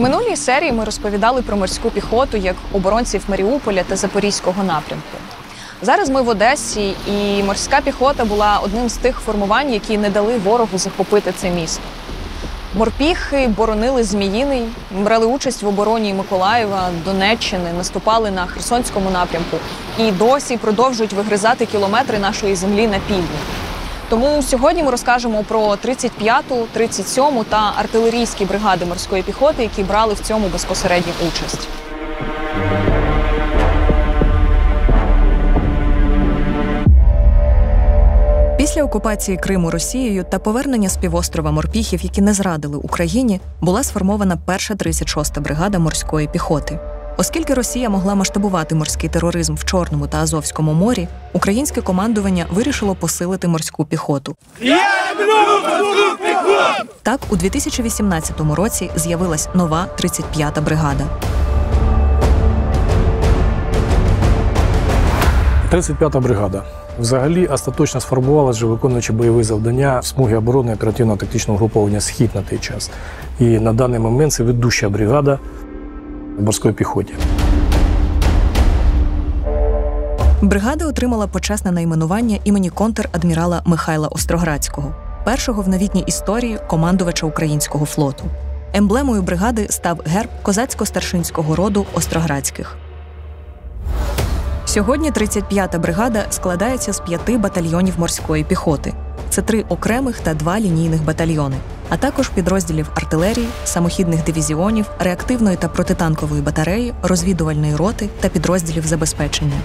Минулій серії ми розповідали про морську піхоту як оборонців Маріуполя та Запорізького напрямку. Зараз ми в Одесі, і морська піхота була одним з тих формувань, які не дали ворогу захопити це місто. Морпіхи боронили Зміїний, брали участь в обороні Миколаєва, Донеччини, наступали на Херсонському напрямку і досі продовжують вигризати кілометри нашої землі на півдні. Тому сьогодні ми розкажемо про 35-ту, 37-му та артилерійські бригади морської піхоти, які брали в цьому безпосередню участь. Після окупації Криму Росією та повернення з півострова морпіхів, які не зрадили Україні, була сформована перша 36-та бригада морської піхоти. Оскільки Росія могла масштабувати морський тероризм в Чорному та Азовському морі, українське командування вирішило посилити морську піхоту. Так, у 2018 році з'явилась нова 35-та бригада. 35-та бригада. Взагалі остаточно сформувалася, вже виконуючи бойові завдання в смуги оборони оперативно-тактичного груповання Схід на той час. І на даний момент це ведуща бригада в морській піхоті. Бригада отримала почесне найменування імені контр-адмірала Михайла Остроградського, першого в новітній історії командувача українського флоту. Емблемою бригади став герб козацько-старшинського роду Остроградських. Сьогодні 35-та бригада складається з п'яти батальйонів морської піхоти. Це три окремих та два лінійних батальйони, а також підрозділів артилерії, самохідних дивізіонів, реактивної та протитанкової батареї, розвідувальної роти та підрозділів забезпечення.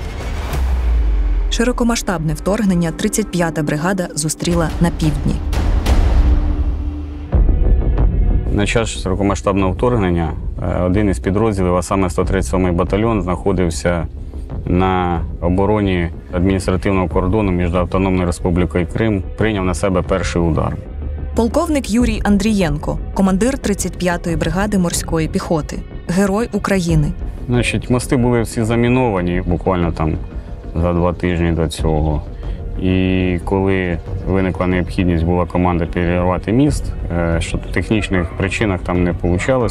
Широкомасштабне вторгнення 35-та бригада зустріла на півдні. На час широкомасштабного вторгнення е, один із підрозділів, а саме 137-й батальйон, знаходився на обороні адміністративного кордону між Автономною Республікою Крим, прийняв на себе перший удар. Полковник Юрій Андрієнко, командир 35-ї бригади морської піхоти, герой України. Значить, мости були всі заміновані буквально там за два тижні до цього. І коли виникла необхідність, була команда перервати міст, е, що в технічних причинах там не вийшло.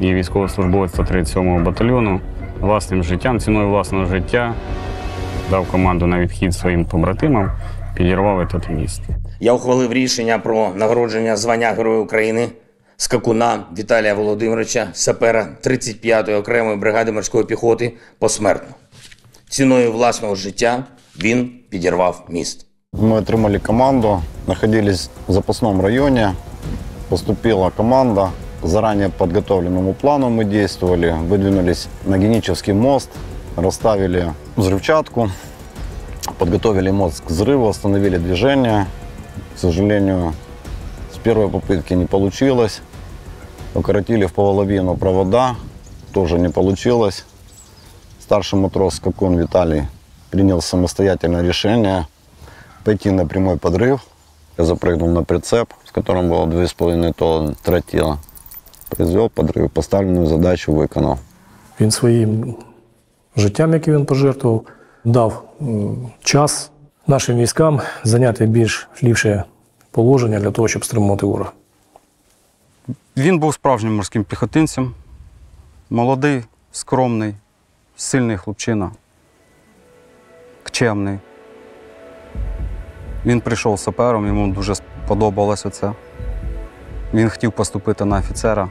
І військовослужбовець 137-го батальйону власним життям, ціною власного життя дав команду на відхід своїм побратимам, підірвав этот міст. Я ухвалив рішення про нагородження звання Героя України скакуна Віталія Володимировича, сапера 35-ї окремої бригади морської піхоти посмертно. Ціною власного життя він підірвав міст. Мы отримали команду, находились в запасном районе. Поступила команда. Заранее подготовленному плану мы действовали. Выдвинулись на Генический мост, расставили взрывчатку, подготовили мост к взрыву, остановили движение. К сожалению, с первой попытки не получилось. Укоротили в половину провода, тоже не получилось. Старший матрос Скакун Виталий принял самостоятельное решение пойти на прямой подрыв. Я запрыгнул на прицеп, с которым было 2,5 тонны тротила. Произвел подрыв, поставленную задачу виконав. Він своїм життям, яке він пожертвував, дав час нашим військам зайняти більш ліпше положення для того, щоб стримувати ворога. Він був справжнім морським піхотинцем, молодий, скромний, сильний хлопчина, чемний. Він прийшов сапером, йому дуже сподобалося це. Він хотів поступити на офіцера.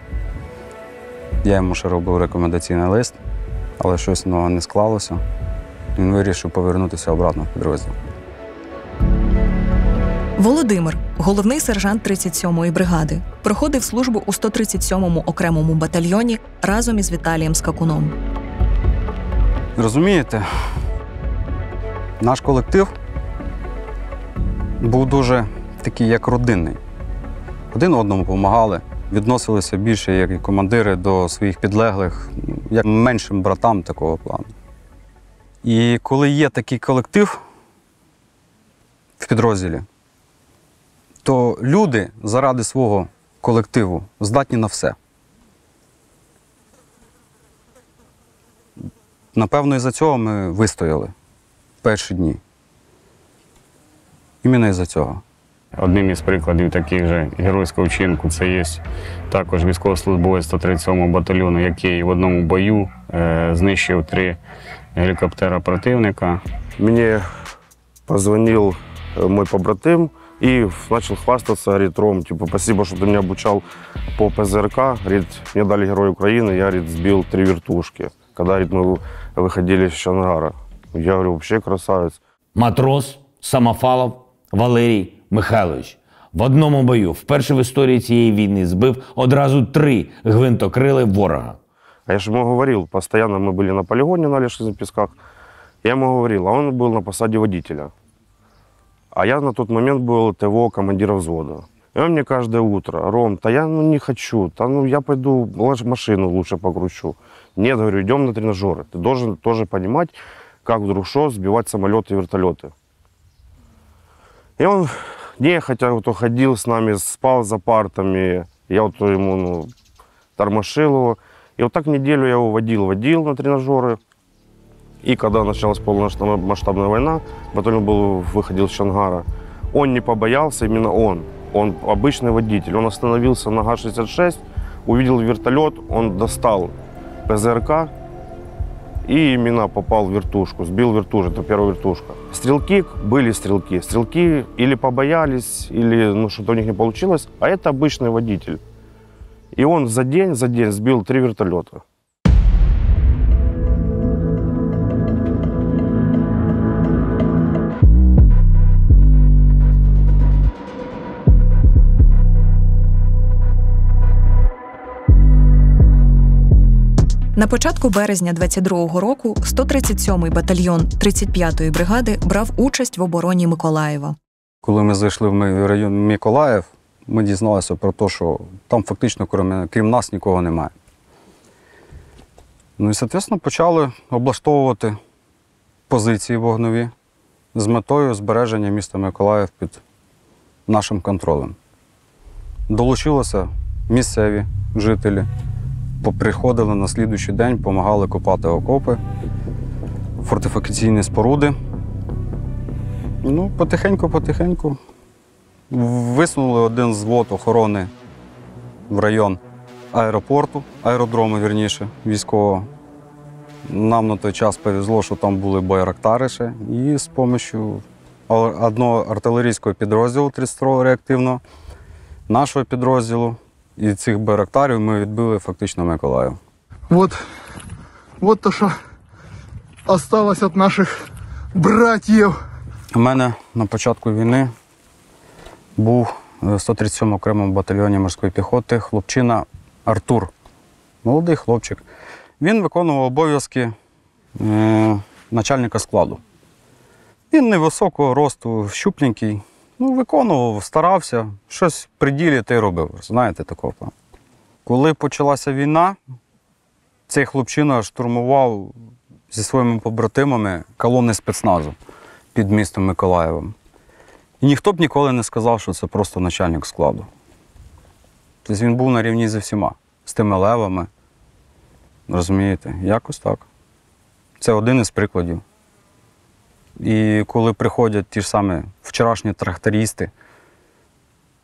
Я йому ще робив рекомендаційний лист, але щось ну, не склалося. Він вирішив повернутися обратно в підрозділ. Володимир, головний сержант 37-ї бригади, проходив службу у 137-му окремому батальйоні разом із Віталієм Скакуном. Розумієте, наш колектив був дуже такий, як родинний. Один одному допомагали, відносилися більше як і командири до своїх підлеглих, як меншим братам такого плану. І коли є такий колектив в підрозділі, то люди заради свого колективу здатні на все. Напевно, із-за цього ми вистояли перші дні. Іменно із-за цього. Одним із прикладів таких же геройського вчинку це є також військовослужбовець 137-го батальйону, який в одному бою е, знищив три гелікоптера противника. Мне позвонил э, мой побратим и начал хвастаться, говорит, Ром, типа, спасибо, что ты меня обучал по ПЗРК. Говорит, мне дали Герой Украины, я, говорит, сбил три вертушки, когда, говорит, мы выходили из Чангара. Я говорю, вообще красавец. Матрос Самофалов Валерій Михайлович в одному бою вперше в історії цієї війни збив одразу три гвинтокрили ворога. А я же ему говорил, постоянно мы были на полигоне на Леших Песках. Я ему говорил, а он был на посаде водителя. А я на тот момент был ТВО командира взвода. И он мне каждое утро, Ром, да я ну, не хочу, да ну я пойду лучше машину лучше покручу. Нет, говорю, идем на тренажеры. Ты должен тоже понимать, как вдруг что сбивать самолеты и вертолеты. И он нехотя вот ходил с нами, спал за партами. Я вот ему ну, тормошил его. И вот так неделю я его водил, водил на тренажеры. И когда началась полномасштабная война, батальон был, выходил с Чангара, он не побоялся, именно он. Он обычный водитель. Он остановился на Га-66, увидел вертолет, он достал ПЗРК и именно попал в вертушку, сбил вертушку, это первая вертушка. Стрелки были стрелки. Стрелки или побоялись, или ну, что-то у них не получилось, а это обычный водитель. И он за день, за день сбил три вертолета. На початку березня 22-го року 137-й батальйон 35-ї бригади брав участь в обороні Миколаєва. Коли ми зайшли в район Миколаїв, ми дізналися про те, що там фактично крім, нас нікого немає. Ну і, соответственно, почали облаштовувати позиції вогнові з метою збереження міста Миколаїв під нашим контролем. Долучилися місцеві жителі, приходили на слідуючий день, допомагали копати окопи, фортифікаційні споруди. Ну, потихеньку-потихеньку висунули один звод охорони в район аеропорту, аеродрому, вірніше, військового. Нам на той час повезло, що там були байрактари. І з допомогою одного артилерійського підрозділу 32-го реактивного, нашого підрозділу і цих байрактарів ми відбили фактично Миколаїв. Вот, вот то, что осталось от наших братьев. У мене на початку війни був в 137 окремому батальйоні морської піхоти хлопчина Артур. Молодий хлопчик. Він виконував обов'язки е, начальника складу. Він невисокого росту, щупленький. Ну, виконував, старався, щось при ділі й робив. Знаєте, такого плану. Коли почалася війна, цей хлопчина штурмував зі своїми побратимами колони спецназу під містом Миколаєвом. І ніхто б ніколи не сказав, що це просто начальник складу. Тобто він був на рівні зі всіма, з тими левами. Розумієте? Якось так. Це один із прикладів. І коли приходять ті ж самі вчорашні трактористи,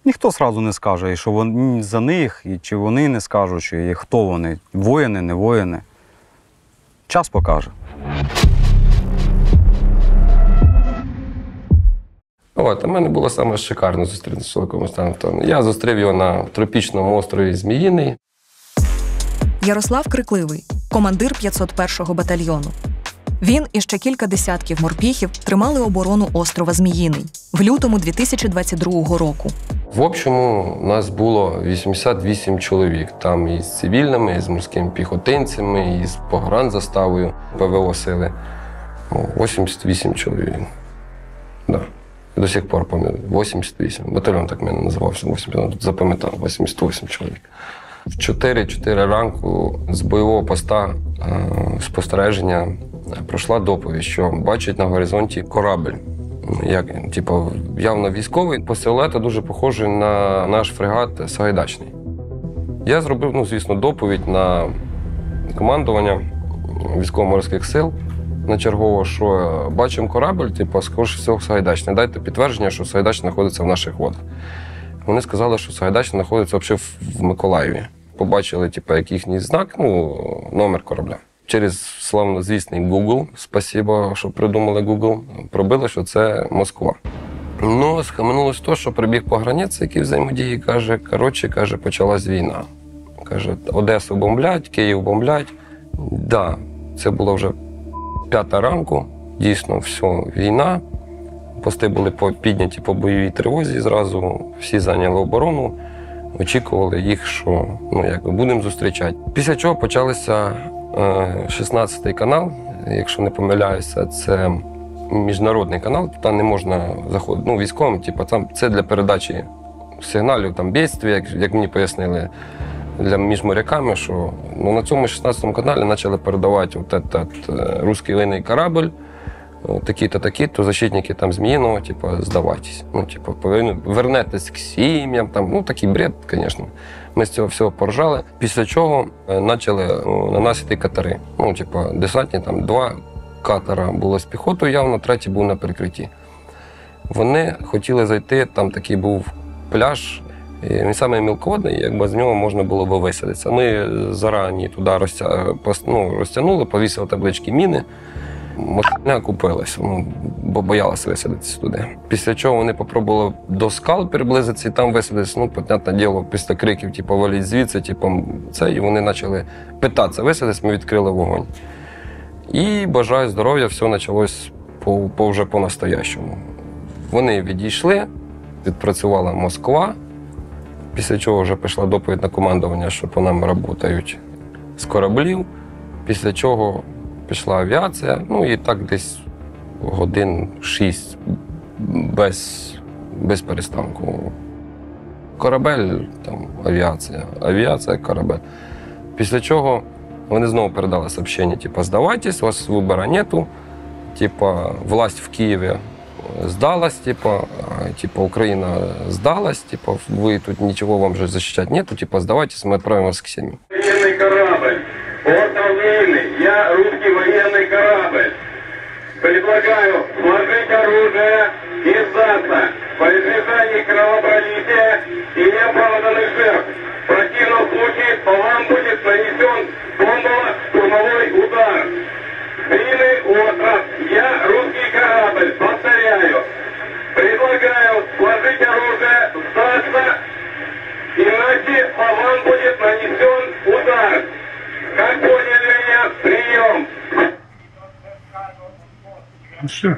ніхто одразу не скаже, і що вони за них, і чи вони не скажуть, чи хто вони, воїни, не воїни. Час покаже. От, у мене було саме шикарно зустрітися з чоловіком Станфтоном. Я зустрів його на тропічному острові Зміїний. Ярослав Крикливий, командир 501-го батальйону. Він і ще кілька десятків морпіхів тримали оборону острова Зміїний в лютому 2022 року. В общому, нас було 88 чоловік. Там і з цивільними, і з морськими піхотинцями, і з погранзаставою ПВО сили. 88 чоловік. Да. До сих пор пам'ятаю. 88. Батальйон так мене називався. 88, запам'ятав, 88 чоловік. В 4-4 ранку з бойового поста е, спостереження пройшла доповідь, що бачить на горизонті корабель. Як, типу, явно військовий, по силуету дуже похожий на наш фрегат Сагайдачний. Я зробив, ну, звісно, доповідь на командування військово-морських сил на чергово, що бачимо корабль, типу, скоріше всього, Сагайдачний. Дайте підтвердження, що Сагайдач знаходиться в наших водах. Вони сказали, що Сагайдач знаходиться взагалі в- в Миколаєві. Побачили, типу, як їхній знак, ну, номер корабля. Через славнозвісний Google, спасибо, що придумали Google, пробили, що це Москва. Ну, схаменулось то, що прибіг по границі, який взаємодії, каже, коротше, каже, почалась війна. Каже, Одесу бомблять, Київ бомблять. Да, це було вже п'ята ранку. Дійсно, все, війна. Пости були підняті по бойовій тривозі. Зразу всі зайняли оборону. Очікували їх, що ну, якби, будемо зустрічати. Після чого почалися е, 16-й канал, якщо не помиляюся, це міжнародний канал. Туди не можна заходити. Ну, військовим, типу, там це для передачі сигналів, там бідстві, як, як мені пояснили для між моряками, що ну, на цьому 16 каналі почали передавати от этот, е, русський линний корабль, такі-то, такі-то, защитники там Зміїного, типу, здавайтесь. Ну, типу, повинні- вернетесь к сім'ям, там, ну, такий бред, звісно. Ми з цього всього поржали. Після чого е, почали о, на нас йти катери. Ну, типу, десантні, там два катера було з піхотою явно, третій був на перекритті. Вони хотіли зайти, там такий був пляж, і він саме мілководний, якби з нього можна було б висадитися. Ми зарані туди розтя... ну, розтягнули, повісили таблички міни. Машина купилась, ну, бо боялася висадитися туди. Після чого вони попробували до скал приблизитися і там висадитися. Ну, понятне діло, після криків, типу, валіть звідси, типу, це, і вони почали питатися висадитися, ми відкрили вогонь. І бажаю здоров'я, все почалось по, по вже по-настоящому. Вони відійшли, відпрацювала Москва, після чого вже пішла доповідь на командування, що по нам працюють з кораблів, після чого пішла авіація, ну і так десь годин шість без, без перестанку. Корабель, там авіація, авіація, корабель. Після чого вони знову передали сообщення, типу, здавайтесь, у вас вибору нету. Типа, власть в Києві здалась, типа, типа, Україна здалась, типа, ви тут нічого вам же защищать нету, типа, здавайтесь, мы отправим вас к семьям. Корабль. Отравленный. Я русский военный корабль. Предлагаю сложить оружие и сдаться по избежанию кровопролития и неоправданных жертв. В противном случае по вам будет нанесен бомбово-штурмовой удар. Длинный остров. Я русский корабль. Повторяю. Предлагаю сложить оружие, сдаться Иначе по вам будет нанесен удар. Как поняли меня? Прием. Ну все.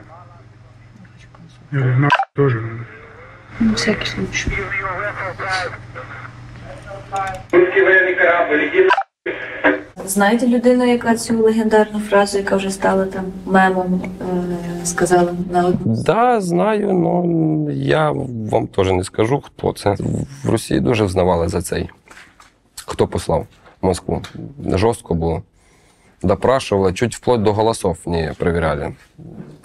Я говорю, на тоже надо. На всякий случай. Русский военный корабль, иди. Знаєте людину, яка цю легендарну фразу, яка вже стала там мемом, е, сказала на одну Да, знаю, але я вам теж не скажу, хто це. В Росії дуже взнавали за цей. Хто послав Москву. Жорстко було. Допрашивали, чуть вплоть до голосов не перевіряли.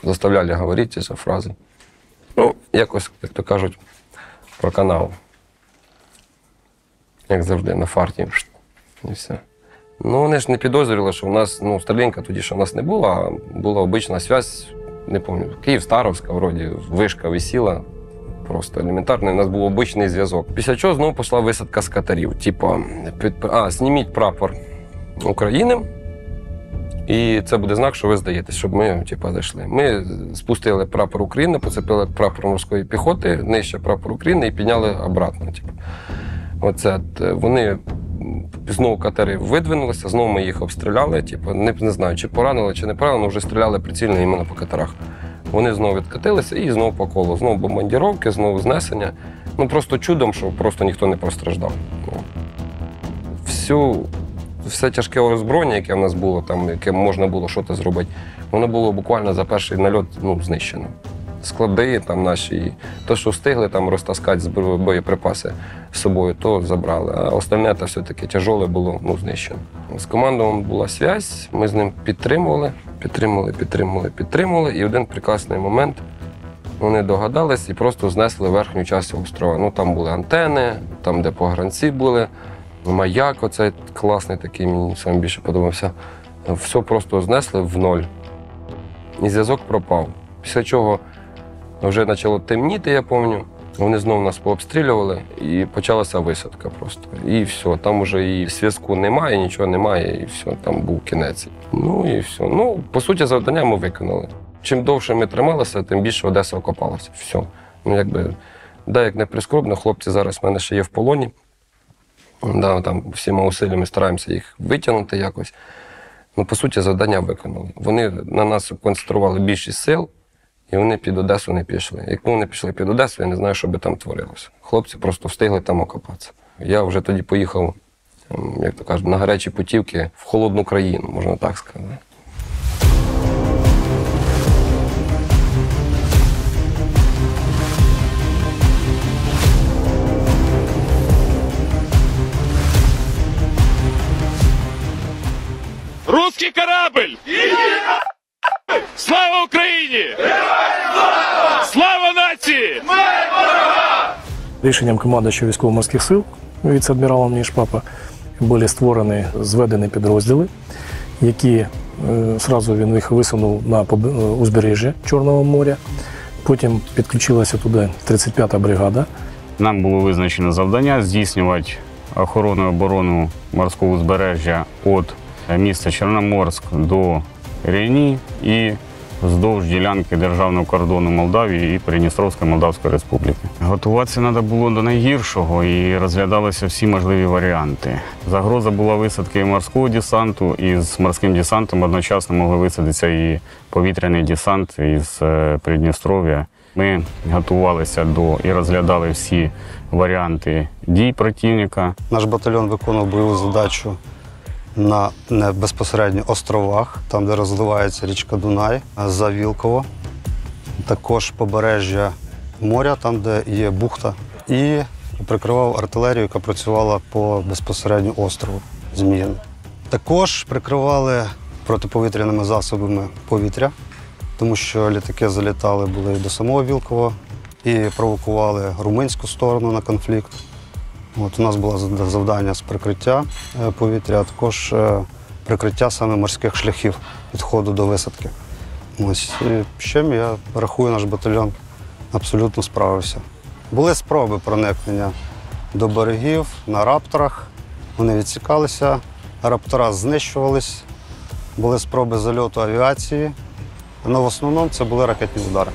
Заставляли говорити ці фрази. Ну, якось, як то кажуть, про канал. Як завжди, на фарті. І все. Ну, вони ж не підозрювали, що в нас, ну, Старлінка тоді ще в нас не було, а була обична зв'язь, не пам'ятаю, Київ-Старовська, вроді, вишка висіла. Просто елементарно, у нас був обичний зв'язок. Після чого знову пішла висадка з катерів. Типа, під, а, зніміть прапор України, і це буде знак, що ви здаєтесь, щоб ми типа, зайшли. Ми спустили прапор України, поцепили прапор морської піхоти, нижче прапор України і підняли обратно. Типу. Оце е, вони знову катери видвинулися, знову ми їх обстріляли. Типу, не, не знаю, чи поранили, чи не поранили, але вже стріляли прицільно іменно по катерах. Вони знову відкатилися і знову по колу. Знову бомбардіровки, знову знесення. Ну просто чудом, що просто ніхто не постраждав. Ну, Всю, все тяжке озброєння, яке в нас було, там, яке можна було щось зробити, воно було буквально за перший нальот ну, знищено. Склади там наші, то, що встигли там розтаскати боєприпаси з собою, то забрали. А остальне то все-таки тяжоле було ну, знищено. З командувом була зв'язь, ми з ним підтримували, підтримували, підтримували, підтримували. І один прекрасний момент вони догадались і просто знесли верхню частину острова. Ну там були антени, там, де погранці були, маяк, оцей класний такий, мені сам більше подобався. Все просто знесли в ноль. і зв'язок пропав. Після чого вже почало темніти, я пам'ятаю. Вони знову нас пообстрілювали і почалася висадка просто. І все, там вже і зв'язку немає, нічого немає, і все, там був кінець. Ну і все. Ну, по суті, завдання ми виконали. Чим довше ми трималися, тим більше Одеса окопалася. Все. Ну, якби, да, як не прискорбно, хлопці зараз в мене ще є в полоні. Да, там всіма усиллями стараємося їх витягнути якось. Ну, по суті, завдання виконали. Вони на нас концентрували більшість сил, і вони під Одесу не пішли. Якби вони пішли під Одесу, я не знаю, що би там творилося. Хлопці просто встигли там окопатися. Я вже тоді поїхав, ем, як то кажуть, на гарячі путівки в холодну країну, можна так сказати. Русский корабль! Слава Україні! Слава нації! Рішенням командуючого військово-морських сил віце-адміралом Нішпапа були створені зведені підрозділи, які е, сразу він їх висунув на е, узбережжя Чорного моря. Потім підключилася туди 35-та бригада. Нам було визначено завдання здійснювати охорону і оборону морського узбережжя від міста Чорноморськ до Рейні і вздовж ділянки державного кордону Молдавії і Придністровської Молдавської Республіки. Готуватися треба було до найгіршого і розглядалися всі можливі варіанти. Загроза була висадки морського десанту, і з морським десантом одночасно могли висадитися і повітряний десант із е, Придністров'я. Ми готувалися до і розглядали всі варіанти дій противника. Наш батальйон виконував бойову задачу на безпосередньо островах, там, де розливається річка Дунай, за Вілково. Також побережжя моря, там, де є бухта. І прикривав артилерію, яка працювала по безпосередньо острову Зміїн. Також прикривали протиповітряними засобами повітря, тому що літаки залітали були до самого Вілкова і провокували румунську сторону на конфлікт. От у нас було завдання з прикриття е, повітря, а також е, прикриття саме морських шляхів відходу до висадки. Ось з чим я рахую, наш батальйон абсолютно справився. Були спроби проникнення до берегів на рапторах. Вони відсікалися, раптора знищувались, були спроби зальоту авіації. Але в основному це були ракетні удари.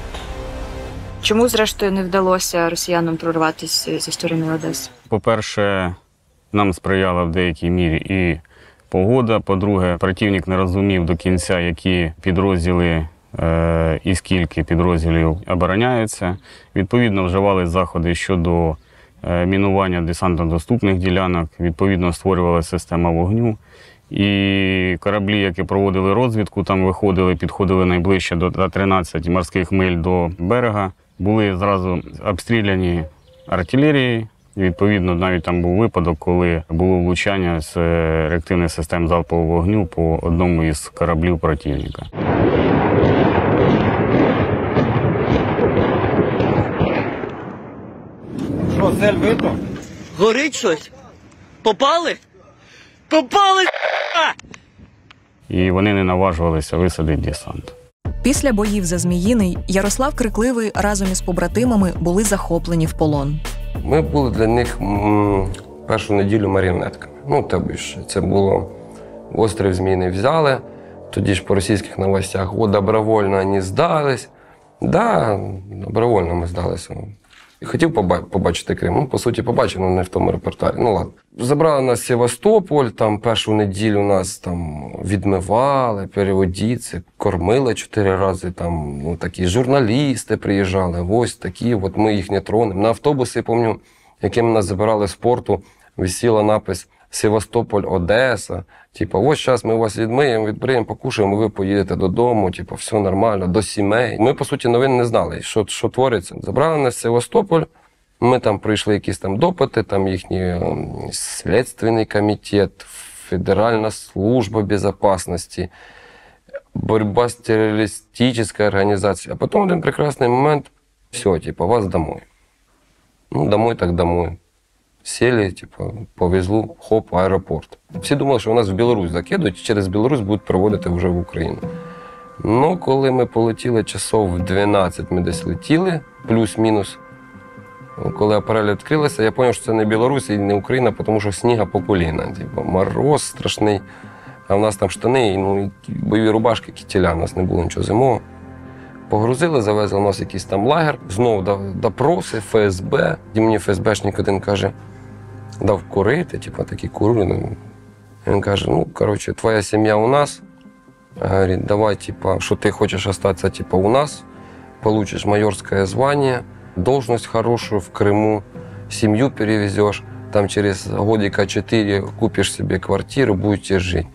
Чому, зрештою, не вдалося росіянам прорватися зі сторони Одеси? По-перше, нам сприяла в деякій мірі і погода. По-друге, противник не розумів до кінця, які підрозділи е, і скільки підрозділів обороняються. Відповідно, вживали заходи щодо е, мінування десантно-доступних ділянок. Відповідно, створювалася система вогню. І кораблі, які проводили розвідку, там виходили, підходили найближче до до 13 морських миль до берега, були зразу обстріляні артилерією. І, Відповідно, навіть там був випадок, коли було влучання з е, реактивних систем залпового вогню по одному із кораблів противника. Що, цель видно? Горить щось? Попали? Попали! І вони не наважувалися висадити десант. Після боїв за Зміїний Ярослав Крикливий разом із побратимами були захоплені в полон. Ми були для них першу неділю маріонетками. Ну, тобі ж це було острів зміни взяли. Тоді ж по російських новостях, о, добровольно вони здались. Да, добровольно ми здалися. Хотів поба- побачити Крим. Ну, по суті, побачив, але не в тому репертуарі. Ну ладно. Забрали нас Севастополь, там першу неділю нас там відмивали, переводіться, кормили чотири рази. Там ну, такі журналісти приїжджали. Ось такі, от ми їх не тронемо. На автобуси, я пам'ятаю, яким нас забирали з порту, висіла напис Севастополь, Одеса. Типу, ось зараз ми вас відмиємо, відбриємо, покушаємо, ви поїдете додому, типу, все нормально, до сімей. Ми, по суті, новин не знали, що, що твориться. Забрали нас в Севастополь. Ми там пройшли якісь там допити, там їхній ем, слідственний комітет, Федеральна служба безпечності, боротьба з терористичною організацією. А потім один прекрасний момент, все, типу, вас домой. Ну, домой так домой. Сели, типу, повезло, хоп, аеропорт. Всі думали, що у нас в Білорусь закидують, і через Білорусь будуть проводити вже в Україну. Ну, коли ми полетіли часов в 12, ми десь летіли, плюс-мінус. Коли апарель відкрилася, я зрозумів, що це не Білорусь і не Україна, тому що сніга по коліна. Типу, мороз страшний. А в нас там штани, ну, бойові рубашки, кітіля, у нас не було нічого зимового. Погрузили, завезли у нас якийсь там лагер, знову допроси, ФСБ. І мені ФСБшник один каже, дав курити, типу, такі кури. Ну. Він каже: ну, коротше, твоя сім'я у нас. Говорит, давай, типа, что ты хочешь остаться, типа, у нас, получишь майорское звание, должность хорошую в Крыму, семью перевезешь, там через годика 4 купишь себе квартиру, будете жить.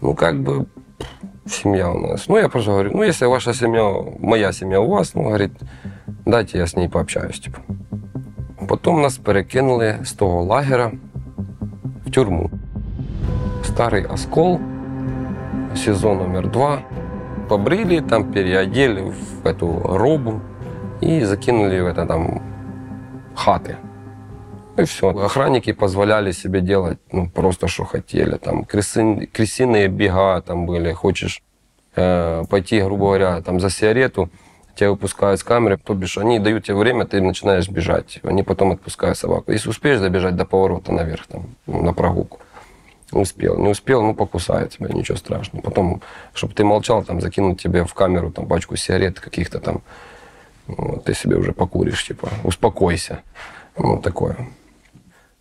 Ну, как бы, семья у нас. Ну, я просто говорю, ну, если ваша семья, моя семья у вас, ну, говорит, дайте я с ней пообщаюсь, типа. Потім нас перекинули з того лагера в тюрму. Старий оскол, сезон номер два. Побрили, там переодели в эту робу и закинули в это там хаты. И все. Охранники позволяли себе делать ну, просто что хотели. Там крысы, крысиные бега там были. Хочешь э, пойти, грубо говоря, там за сигарету, тебя выпускают с камеры, то бишь они дают тебе время, ты начинаешь бежать. Они потом отпускают собаку. Если успеешь добежать до поворота наверх, там, ну, на прогулку, успел. Не успел, ну, покусает тебя, ничего страшного. Потом, чтобы ты молчал, там, закинуть тебе в камеру там, пачку сигарет каких-то там, вот, ты себе уже покуришь, типа, успокойся. Ну, такое.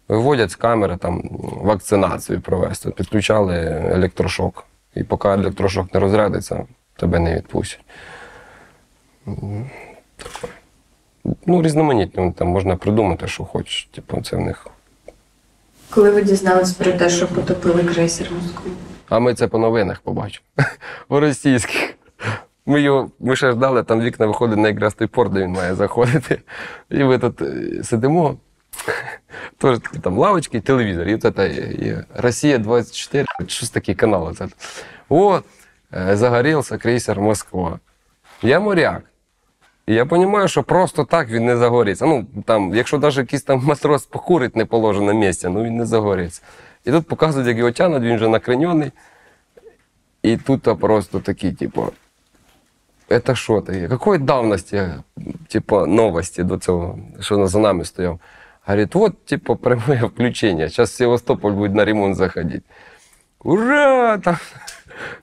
Виводять з камери там вакцинацію провести, підключали електрошок. І поки електрошок не розрядиться, тебе не відпустять. Ну, різноманітно, там можна придумати, що хочеш. Типу, це в них. Коли ви дізнались про те, що потопили крейсер Москву? А ми це по новинах побачимо. У російських. Ми його ми ще ждали, там вікна виходить на якраз той порт, де він має заходити. І ми тут е, сидимо. Такі там лавочки, телевізор. І це і Росія 24, щось такий канал. Оце. О, е, загорівся крейсер Москва. Я моряк. І я розумію, що просто так він не загориться. Ну, там, якщо навіть якийсь там матрос покурить не положено місце, ну він не загориться. І тут показують, як його тянуть, він вже накренений. І тут просто такі, типу, это що таке? Какої давності, типу, новості до цього, що за нами стояв? Говорит, вот, типа, прямое включение. Сейчас Севастополь будет на ремонт заходить. Ура! Там.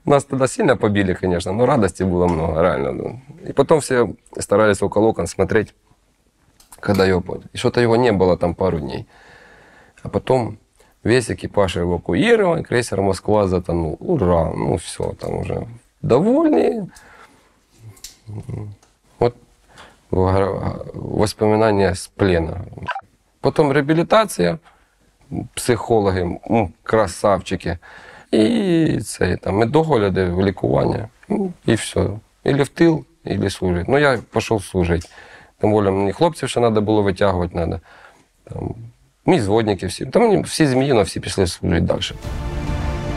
Нас тогда сильно побили, конечно, но радости было много, реально. ну. И потом все старались около окон смотреть, когда его... под- И что-то его не было там пару дней. А потом весь экипаж эвакуирован, крейсер Москва затонул. Ура! Ну все, там уже довольные. Вот вгра- воспоминания с плена. Потом реабілітація, психологи, м, красавчики. І це там медогляди, лікування. І все. Ілі в тил, ілі служити. Ну, я пішов служити. Тим більше мені хлопців ще треба було витягувати. Надо. Там, мій зводники всі. Там мені всі зміїно, всі пішли служити далі.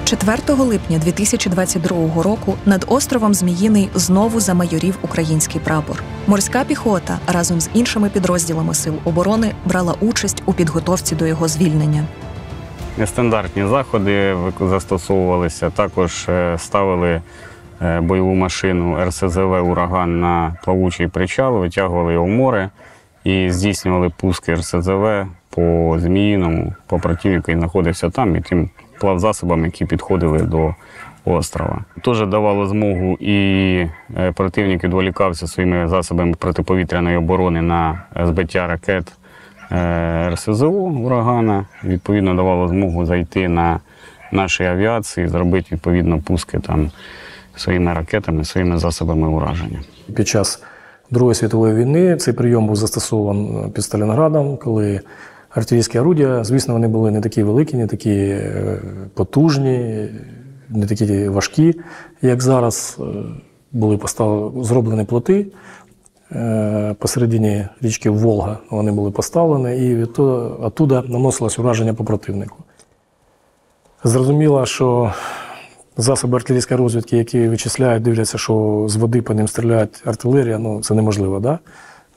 4 липня 2022 року над островом Зміїний знову замайорів український прапор. Морська піхота разом з іншими підрозділами сил оборони брала участь у підготовці до його звільнення. Нестандартні заходи застосовувалися. Також е, ставили е, бойову машину РСЗВ Ураган на плавучий причал, витягували його в море і здійснювали пуски РСЗВ по Зміїному, по противнику, який знаходився там, і тим плавзасобам, які підходили до острова. Теж давало змогу і е, противник відволікався своїми засобами протиповітряної оборони на збиття ракет РСЗО урагана. Відповідно, давало змогу зайти на наші авіації, зробити відповідно пуски там своїми ракетами, своїми засобами ураження. Під час Другої світової війни цей прийом був застосований під Сталінградом, коли артилерійські орудія, звісно, вони були не такі великі, не такі е, потужні, не такі важкі, як зараз. Е, Були постав... зроблені плоти е, посередині річки Волга. Вони були поставлені, і оттуда наносилось ураження по противнику. Зрозуміло, що засоби артилерійської розвідки, які вичисляють, дивляться, що з води по ним стріляють артилерія, ну це неможливо, да?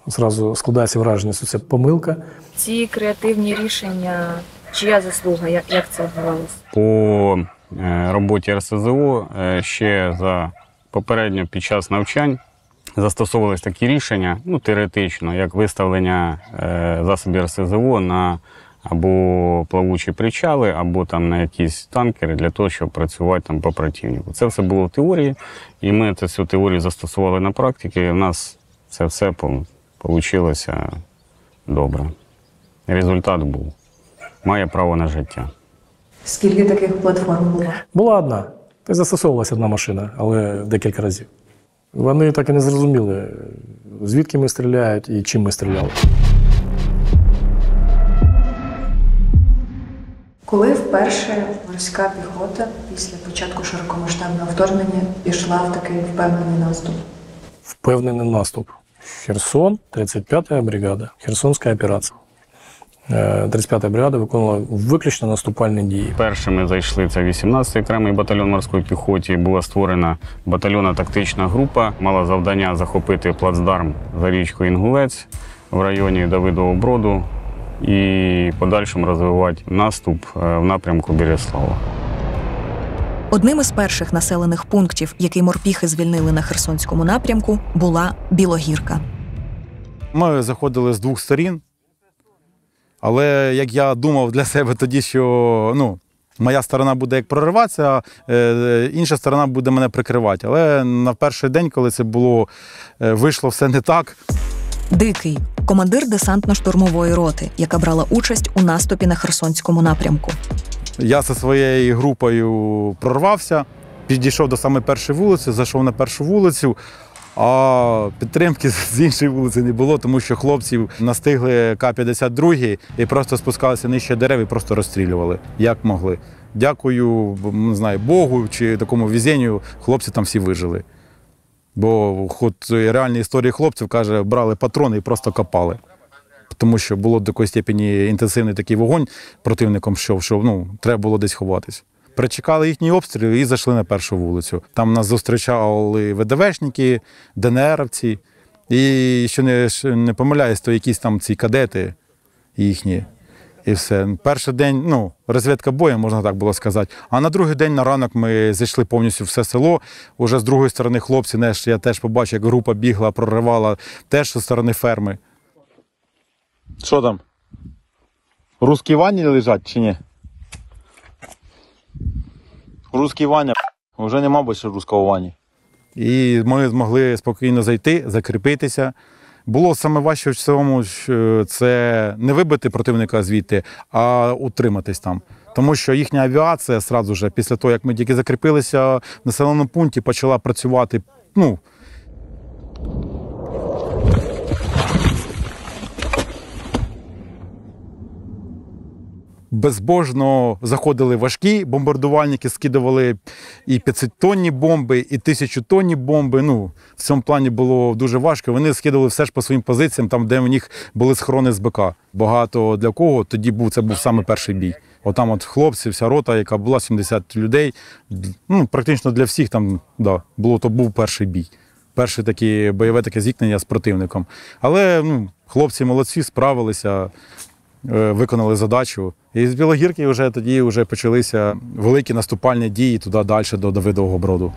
Зразу складається враження, що це помилка. Ці креативні рішення, чия заслуга, як, як це відбувалося? По е, роботі РСЗО е, ще за Попередньо під час навчань застосовувались такі рішення, ну, теоретично, як виставлення е, засобів РСЗО на або плавучі причали, або там на якісь танкери для того, щоб працювати там по противнику. Це все було в теорії, і ми цю теорію застосували на практиці, і в нас це все вийшло добре. Результат був. Має право на життя. Скільки таких платформ було? Була одна. Застосовувалася одна машина, але декілька разів. Вони так і не зрозуміли, звідки ми стріляють і чим ми стріляли. Коли вперше морська піхота після початку широкомасштабного вторгнення пішла в такий впевнений наступ? Впевнений наступ. Херсон, 35-я бригада, Херсонська операція. Е, 35-я бригада виконувала виключно наступальні дії. Першими зайшли це 18-й окремий батальйон морської піхоті. Була створена батальйонна тактична група. Мала завдання захопити плацдарм за річкою Інгулець в районі Давидового Броду і в подальшому розвивати наступ е, в напрямку Береслава. Одним із перших населених пунктів, який морпіхи звільнили на Херсонському напрямку, була Білогірка. Ми заходили з двох сторін. Але як я думав для себе тоді, що ну, моя сторона буде як прориватися, а е, інша сторона буде мене прикривати. Але на перший день, коли це було, е, вийшло все не так. Дикий командир десантно-штурмової роти, яка брала участь у наступі на Херсонському напрямку. Я зі своєю групою прорвався, підійшов до саме першої вулиці, зайшов на першу вулицю. А підтримки з іншої вулиці не було, тому що хлопців настигли К-52 і просто спускалися нижче дерев і просто розстрілювали, як могли. Дякую, не знаю, Богу чи такому візенню, хлопці там всі вижили. Бо хоч реальні історії хлопців каже, брали патрони і просто копали. Тому що було до такої степені інтенсивний такий вогонь противником, що, що ну, треба було десь ховатись. Причекали їхній обстріл і зайшли на першу вулицю. Там нас зустрічали ВДВшники, ДНРовці. І що не, не помиляюсь, то якісь там ці кадети їхні. І все. Перший день, ну, розвідка бою, можна так було сказати. А на другий день на ранок ми зайшли повністю все село. Уже з другої сторони хлопці, знаєш, я теж побачив, як група бігла, проривала теж зі сторони ферми. Що там? Русські ванні лежать чи ні? Русський Ваня, вже нема більше русского Вані. І ми змогли спокійно зайти, закріпитися. Було саме важче в цьому, це не вибити противника звідти, а утриматись там. Тому що їхня авіація сразу же, після того, як ми тільки закріпилися в населеному пункті, почала працювати. Ну, безбожно заходили важкі бомбардувальники, скидували і 500-тонні бомби, і 1000-тонні бомби. Ну, в цьому плані було дуже важко. Вони скидували все ж по своїм позиціям, там, де у них були схорони з БК. Багато для кого тоді був це був саме перший бій. Отам от хлопці, вся рота, яка була 70 людей. Ну, практично для всіх там да, було, то був перший бій. Перше таке бойове таке зіткнення з противником. Але ну, хлопці молодці, справилися, виконали задачу. І з Білогірки вже тоді вже почалися великі наступальні дії туди далі до Давидового броду.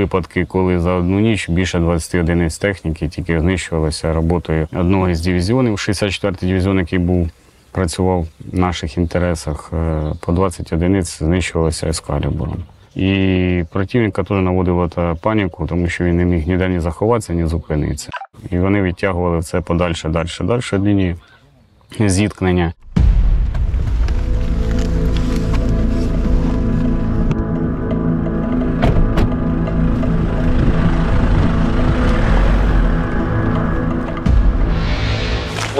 Випадки, коли за одну ніч більше 20 одиниць техніки тільки знищувалися роботою одного із дивізіонів. 64-й дивізіон, який був працював в наших інтересах, е, по 20 одиниць знищувалося ескалібуром. І противника теж наводило та паніку, тому що він не міг ніде ні заховатися, ні зупинитися. І вони відтягували це подальше, далі, далі лінії зіткнення.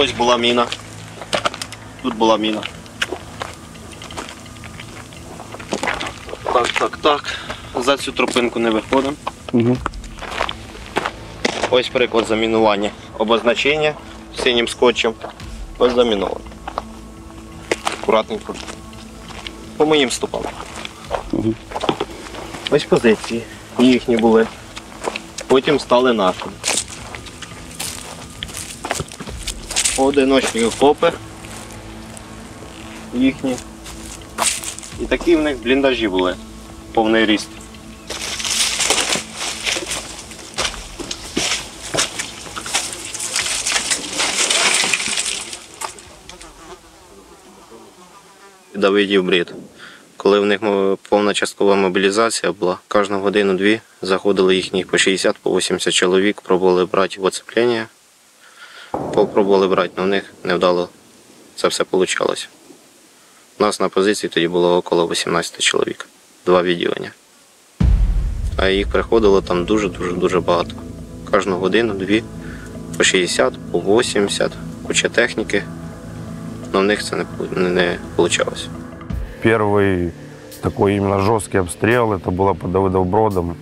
Ось була міна. Тут була міна. Так, так, так. За цю тропинку не виходимо. Угу. Ось приклад замінування. Обозначення синім скотчем. Ось заміновано. Акуратненько. По моїм стопам. Ось позиції. Їхні були. Потім стали нашими. Одиночні окопи. Їхні. І такі в них бліндажі були. Повний ріст. Давидів брід. Коли в них повна часткова мобілізація була, кожну годину-дві заходили їхні по 60 по 80 чоловік, пробували брати в оцеплення Попробували брати, але в них невдало це все вийшло. У нас на позиції тоді було около 18 чоловік, два відділення. А їх приходило там дуже-дуже дуже багато. Кожну годину-дві, по 60, по 80, куча техніки. Але в них це не, пу- не, не вийшло. Первый такой именно жесткий обстрел, это было под Давыдов-Бродом,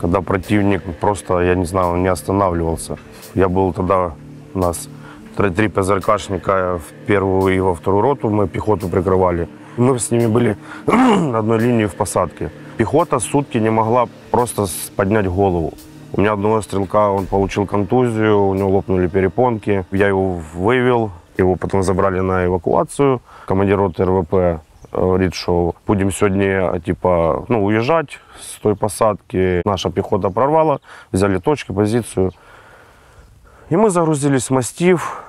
когда противник просто, я не знаю, он не останавливался. Я был тогда, у нас три, ПЗРКшника в первую и во вторую роту, мы пехоту прикрывали. Мы с ними были на одной линии в посадке. Пехота сутки не могла просто поднять голову. У меня одного стрелка, он получил контузию, у него лопнули перепонки. Я его вывел, его потом забрали на эвакуацию. Командир роты РВП э, говорит, что будем сегодня типа, ну, уезжать с той посадки. Наша пехота прорвала, взяли точки, позицию. И мы загрузились в мастив.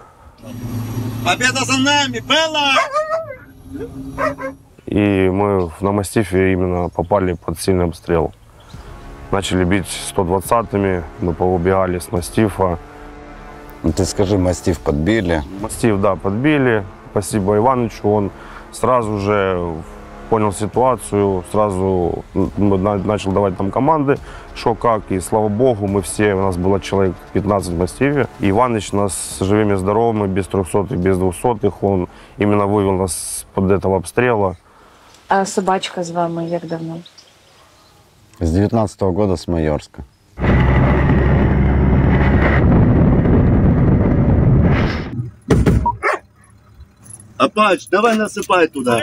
Победа за нами, Белла! И мы на мастифе именно попали под сильный обстрел. Начали бить 120-ми, мы поубегали с мастифа. Ну, Ты скажи, мастив подбили. Мастиф, да, подбили. Спасибо Ивановичу, он сразу же понял ситуацию, сразу начал давать нам команды, что как. И слава богу, мы все, у нас было человек 15 в мастифе. И Иванович нас живыми, здоровыми, без 300 без 200 он именно вывел нас под этого обстрела. А собачка з вами як давно? С 19 года с Майорска. Апач, давай насыпай туда.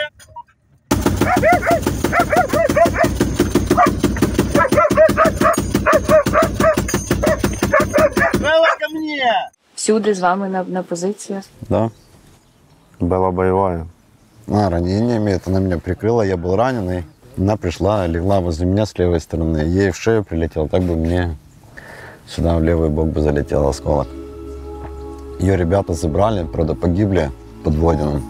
Всюди з вами на, на позиціях? Да. Была боевая. А, ранениями это она меня прикрыла, я был раненый. Она пришла, легла возле меня с левой стороны. Ей в шею прилетел, так бы мне сюда в левый бок бы залетел осколок. Ее ребята забрали, правда, погибли под Водином.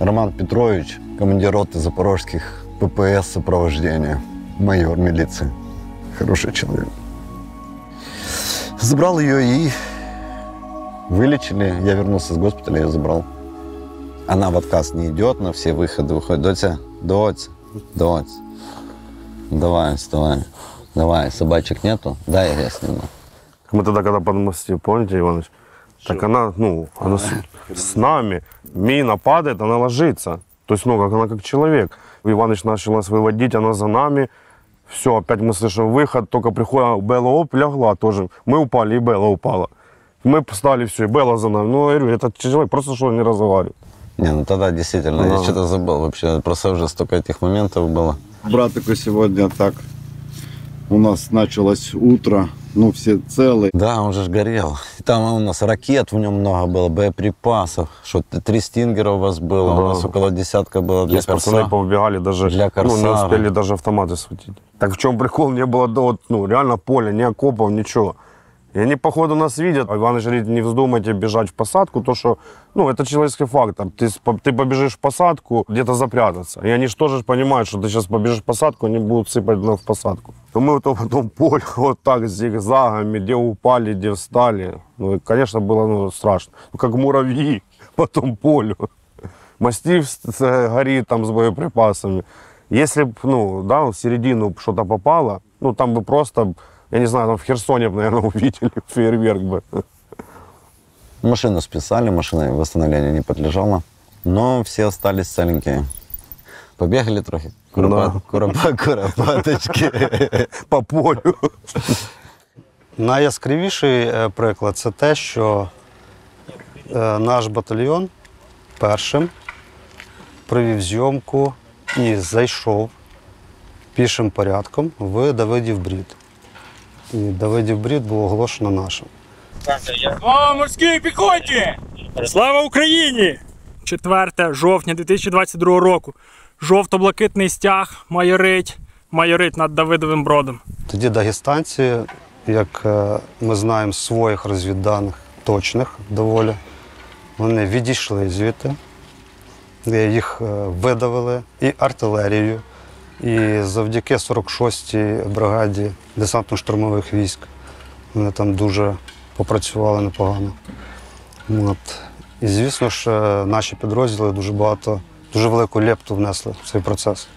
Роман Петрович, командир роты запорожских ППС сопровождения, майор милиции. Хороший человек. Забрал ее и вылечили. Я вернулся с госпиталя, ее забрал. Она в отказ не идет, на все выходы выходит. Дотя, дотя, дотя. Давай, вставай. Давай, собачек нету? Дай я сниму. Мы тогда, когда под мостив, помните, Иванович? Так она, ну, она с, с нами. Мина падает, она ложится. То есть, ну, как она как человек. Иваныч начал нас выводить, она за нами. Все, опять мы слышим выход, только приходит, Белла оп, лягла тоже. Мы упали, и Белла упала. Мы встали, все, и Белла за нами. Ну, я говорю, этот человек просто что не разговаривает. Не, ну тогда действительно, я Да. что-то забыл вообще. Просто уже столько этих моментов было. Братику сегодня так. У нас началось утро, ну все целые. Да, он же ж горел. Там у нас ракет в нем много было, боеприпасов. Что три стингера у вас было, у Да. нас около десятка было для пацаны корса. поубегали даже, Для ну, не успели даже автоматы схватить. Так в чем прикол? Не было, да, вот, ну, реально поля, ни окопов, ничего. И они, походу, нас видят. А Иван говорит, не вздумайте бежать в посадку, то что, ну, это человеческий фактор. Ты, ты побежишь в посадку, где-то запрятаться. И они же тоже понимают, что ты сейчас побежишь в посадку, они будут сыпать в посадку. То мы вот то потом поле вот так зигзагами, где упали, где встали. Ну, и, конечно, было ну, страшно. Ну, как муравьи по тому полю. Мастив горит там с боеприпасами. Если б, ну, да, в середину что-то попало, ну, там бы просто, я не знаю, там в Херсоне, наверное, увидели фейерверк бы. Машину списали, машина восстановлению не подлежала. Но все остались целенькие. Побегали трохи. Куропа- Да. куропа- Куропаточки. По полю. Найяскравіший е, приклад це те, що е, наш батальйон першим, провів зйомку і зайшов пішим порядком в Давидів Брід. І Давидів Брід був оголошено нашим. Слава морській піхоті! Слава Україні! 4 жовтня 2022 року. Жовто-блакитний стяг майорить, майорить над Давидовим бродом. Тоді дагестанці, як е, ми знаємо, з своїх розвідданих, точних доволі, вони відійшли звідти, Е, їх е, видавили і артилерією, і завдяки 46-й бригаді десантно-штурмових військ. Вони там дуже попрацювали непогано. От. І звісно ж, е, наші підрозділи дуже багато, дуже велику лепту внесли в цей процес.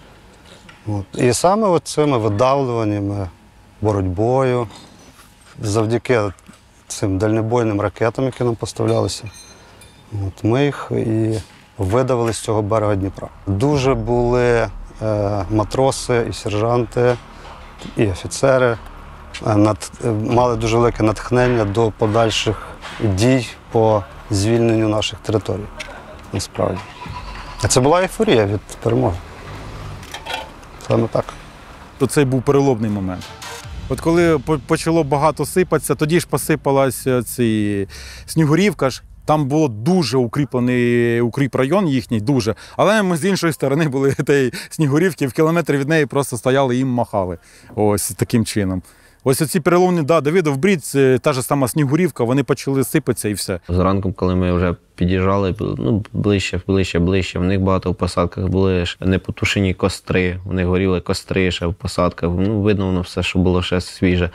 От. І саме цими видавлюваннями, боротьбою, завдяки цим дальнобойним ракетам, які нам поставлялися, от, ми їх і видавили з цього берега Дніпра. Дуже були матроси і сержанти, і офіцери, е, над, е, мали дуже велике натхнення до подальших дій по звільненню наших територій. Насправді. А це була ейфорія від перемоги. Саме так. то цей був переломний момент. От коли почало багато сипатися, тоді ж посипалась е, ці Снігурівка ж. Там було дуже укріплений укріп район їхній, дуже. Але ми з іншої сторони були тієї Снігурівки, в кілометрі від неї просто стояли і їм махали. Ось таким чином. Ось оці переломні, да, Давидов Брід, та ж сама Снігурівка, вони почали сипатися і все. Зранку, коли ми вже під'їжджали, ну, ближче, ближче, ближче, в них багато в посадках були непотушені костри, них горіли костри ще в посадках. Ну, видно воно все, що було ще свіже.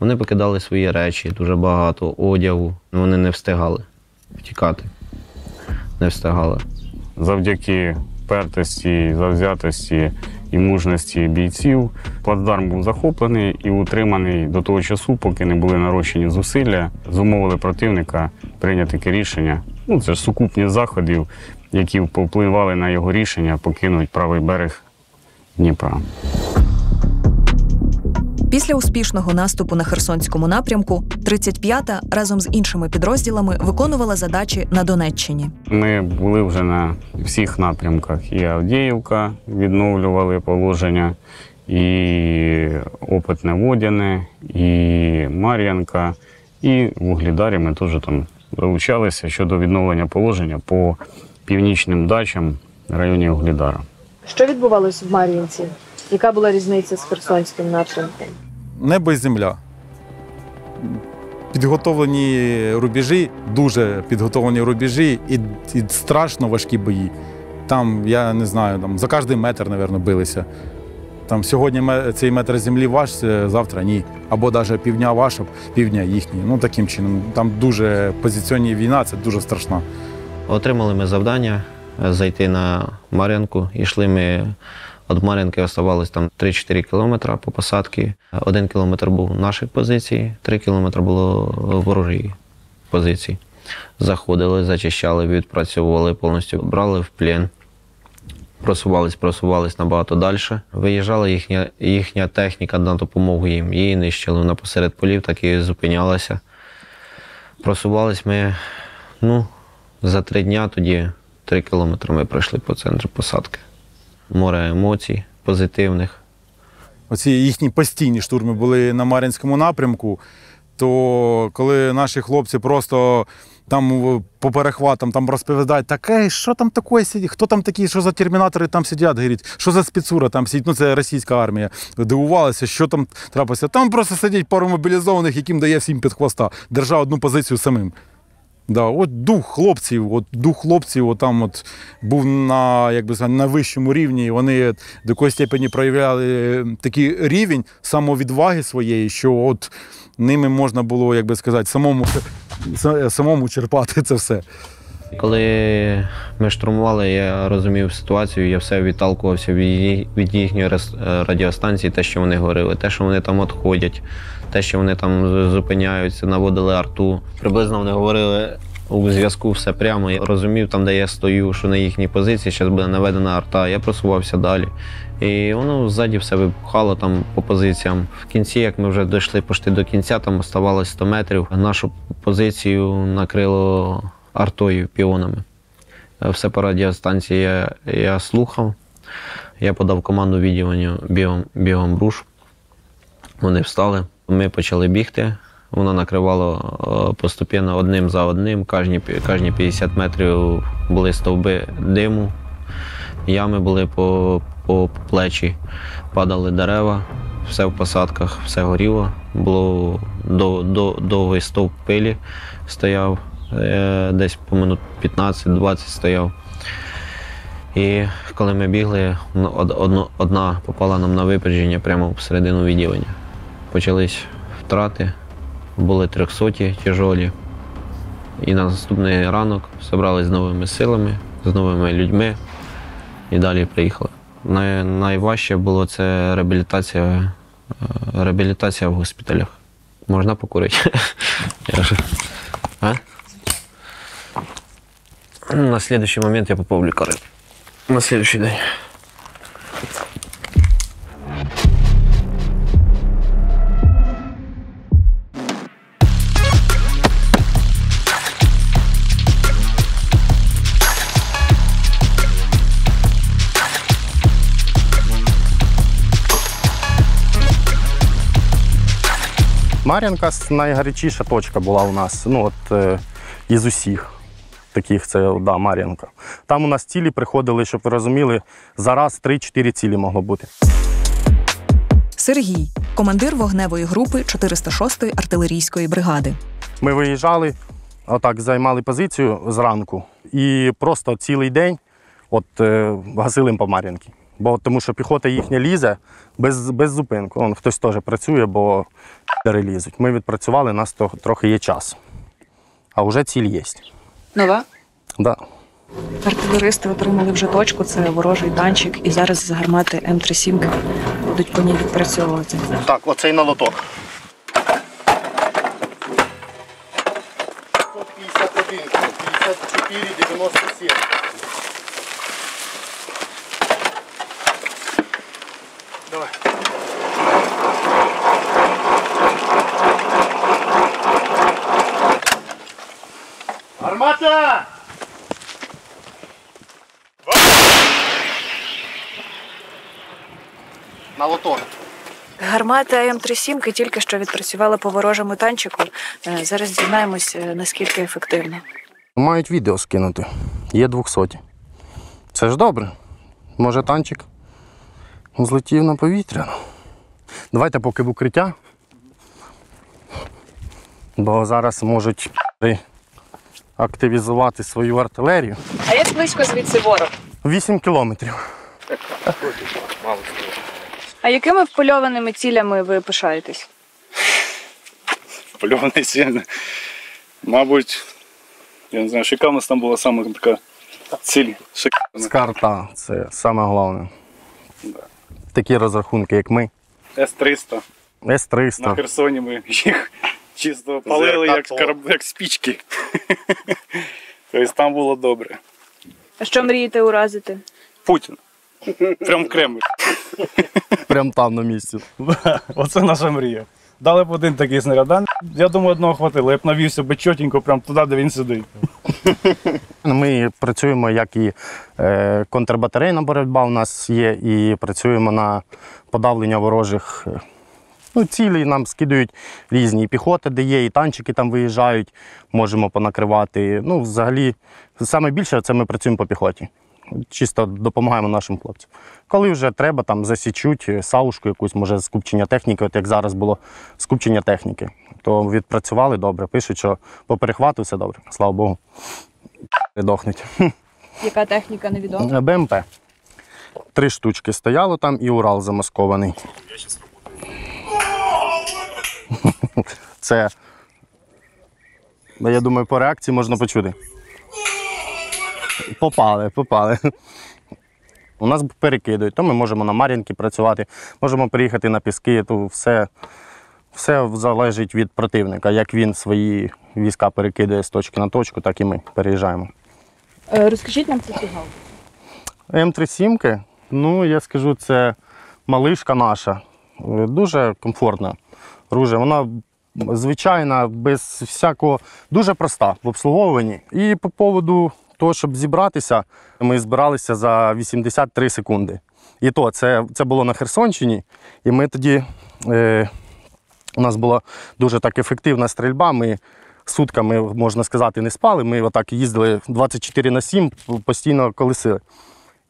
Вони покидали свої речі, дуже багато одягу. Вони не встигали втікати. Не встигали. Завдяки пертості, завзятості і мужності бійців плацдарм був захоплений і утриманий до того часу, поки не були нарощені зусилля, зумовили противника прийняти таке рішення. Ну, це ж сукупність заходів, які повпливали на його рішення покинути правий берег Дніпра. Після успішного наступу на Херсонському напрямку 35-та разом з іншими підрозділами виконувала задачі на Донеччині. Ми були вже на всіх напрямках. І Авдіївка відновлювали положення, і Опитне Водяне, і Мар'янка, і в Углідарі ми теж там долучалися щодо відновлення положення по північним дачам в районі Углідара. Що відбувалось в Мар'їнці? Яка була різниця з Херсонським напрямком? Небо і земля. Підготовлені рубежі, дуже підготовлені рубежі і, і страшно важкі бої. Там, я не знаю, там за кожний метр, мабуть, билися. Там сьогодні цей метр землі ваш, е, завтра ні. Або навіть півдня ваша, півдня їхній. Ну таким чином. Там дуже позиціонні війна, це дуже страшно. Отримали ми завдання е, зайти на Мар'янку. Ішли ми від Мар'янки оставалось там 3-4 кілометри по посадці. Один кілометр був наших позицій, 3 кілометри було ворожої позицій. Заходили, зачищали, відпрацьовували повністю, брали в плен. Просувались, просувались набагато далі. Виїжджала їхня, їхня техніка на допомогу їм. Її нищили вона посеред полів, так і зупинялася. Просувались ми ну, за три дня тоді три кілометри ми пройшли по центру посадки. Море емоцій позитивних. Оці їхні постійні штурми були на Мар'їнському напрямку, то коли наші хлопці просто там по перехватам там розповідають, таке, що там таке сидить, хто там такі, що за термінатори там сидять, говорять, що за спецура там сидить, ну це російська армія. Дивувалися, що там трапилося. Там просто сидять пару мобілізованих, яким дає всім під хвоста, держав одну позицію самим. Да, от дух хлопців, от дух хлопців, там от був на, як би сказати, на вищому рівні. і Вони до якоїсь степені проявляли такий рівень самовідваги своєї, що от ними можна було, як би сказати, самому, самому черпати це все. Коли ми штурмували, я розумів ситуацію, я все відталкувався від, їхньої е, радіостанції, те, що вони говорили, те, що вони там відходять, те, що вони там зупиняються, наводили арту. Приблизно вони говорили у зв'язку все прямо. Я розумів, там, де я стою, що на їхній позиції зараз буде наведена арта. Я просувався далі. І воно ззаді все випухало там по позиціям. В кінці, як ми вже дійшли почти до кінця, там оставалось 100 метрів. Нашу позицію накрило артою піонами. Все по радіостанції я, я слухав. Я подав команду відділення бігом, бігом руш. Вони встали. Ми почали бігти. Воно накривало е, одним за одним. Кожні, кожні 50 метрів були стовби диму, ями були по, по плечі, падали дерева, все в посадках, все горіло. Було до, до, довгий стовп пилі стояв, е, десь по минут 15-20 стояв. І коли ми бігли, ну, одна попала нам на випередження прямо всередину відділення. Почались втрати, були трьохсоті тяжолі. І на наступний ранок зібрались з новими силами, з новими людьми і далі приїхали. Най, найважче було це реабілітація, е, реабілітація в госпіталях. Можна покурити? А? На следующий момент я попав в лікарню. На следующий день. Мар'янка найгарячіша точка була у нас. Ну, от, е, із усіх таких, це да, Мар'янка. Там у нас цілі приходили, щоб ви розуміли, за раз 3-4 цілі могло бути. Сергій, командир вогневої групи 406-ї артилерійської бригади. Ми виїжджали, отак займали позицію зранку і просто цілий день от, е, гасили по Мар'янки. Бо тому що піхота їхня лізе без, без зупинку. Он, хтось теж працює, бо перелізуть. Ми відпрацювали, у нас то, трохи є час. А вже ціль є. Нова? Да. Артилеристи отримали вже точку, це ворожий танчик, і зараз з гармати М37 будуть по ній відпрацьовувати. Так, оцей на лоток. 51, 54, 97. Давай. Армата! На лоток. Гармата М37 тільки що відпрацювала по ворожому танчику. Е, Зараз дізнаємось, е, наскільки ефективно. Мають відео скинути. Є 200. Це ж добре. Може, танчик злетів на повітря. Давайте поки в укриття. Бо зараз можуть активізувати свою артилерію. А як близько звідси ворог? 8 кілометрів. А якими впольованими цілями ви пишаєтесь? Польований сильно. Мабуть, я не знаю, що яка у нас там була саме така ціль. Шикарна. Скарта це саме головне. Такі розрахунки, як ми. С-300. С-300. На Херсоні ми їх чисто палили, як, караб- як спічки. Тобто там було добре. А що мрієте уразити? Путін. Прям Кремль. Прям там на місці. Оце наша мрія. Дали б один такий снаряд. Я думаю, одного хватило. Я б навівся би чотенько прямо туди, де він сидить. Ми працюємо як і е, контрбатарейна боротьба у нас є, і працюємо на подавлення ворожих е, ну, цілей. Нам скидують різні і піхоти, де є, і танчики там виїжджають, можемо понакривати. Ну, взагалі, саме більше це ми працюємо по піхоті. Чисто допомагаємо нашим хлопцям. Коли вже треба, там засічуть е, саушку якусь, може, скупчення техніки, от як зараз було скупчення техніки, то відпрацювали добре. Пишуть, що по перехвату все добре, слава Богу. Дохнуть. Яка техніка невідома? БМП. Три штучки стояло там і Урал замаскований. Це, ну, я думаю, по реакції можна почути. Попали, попали. У нас перекидують, то ми можемо на Мар'їнки працювати, можемо приїхати на піски, то все, все залежить від противника. Як він свої війська перекидає з точки на точку, так і ми переїжджаємо. Е, Розкажіть нам про цю галку. М37, ну я скажу, це малишка наша. Е, Дуже комфортна. Ружа, вона звичайна, без всякого, дуже проста в обслуговуванні. І по поводу того, щоб зібратися, ми збиралися за 83 секунди. І то це, це було на Херсонщині, і ми тоді. Е, у нас була дуже так ефективна стрільба. Ми сутками, можна сказати, не спали. Ми отак їздили 24 на 7, постійно колесили.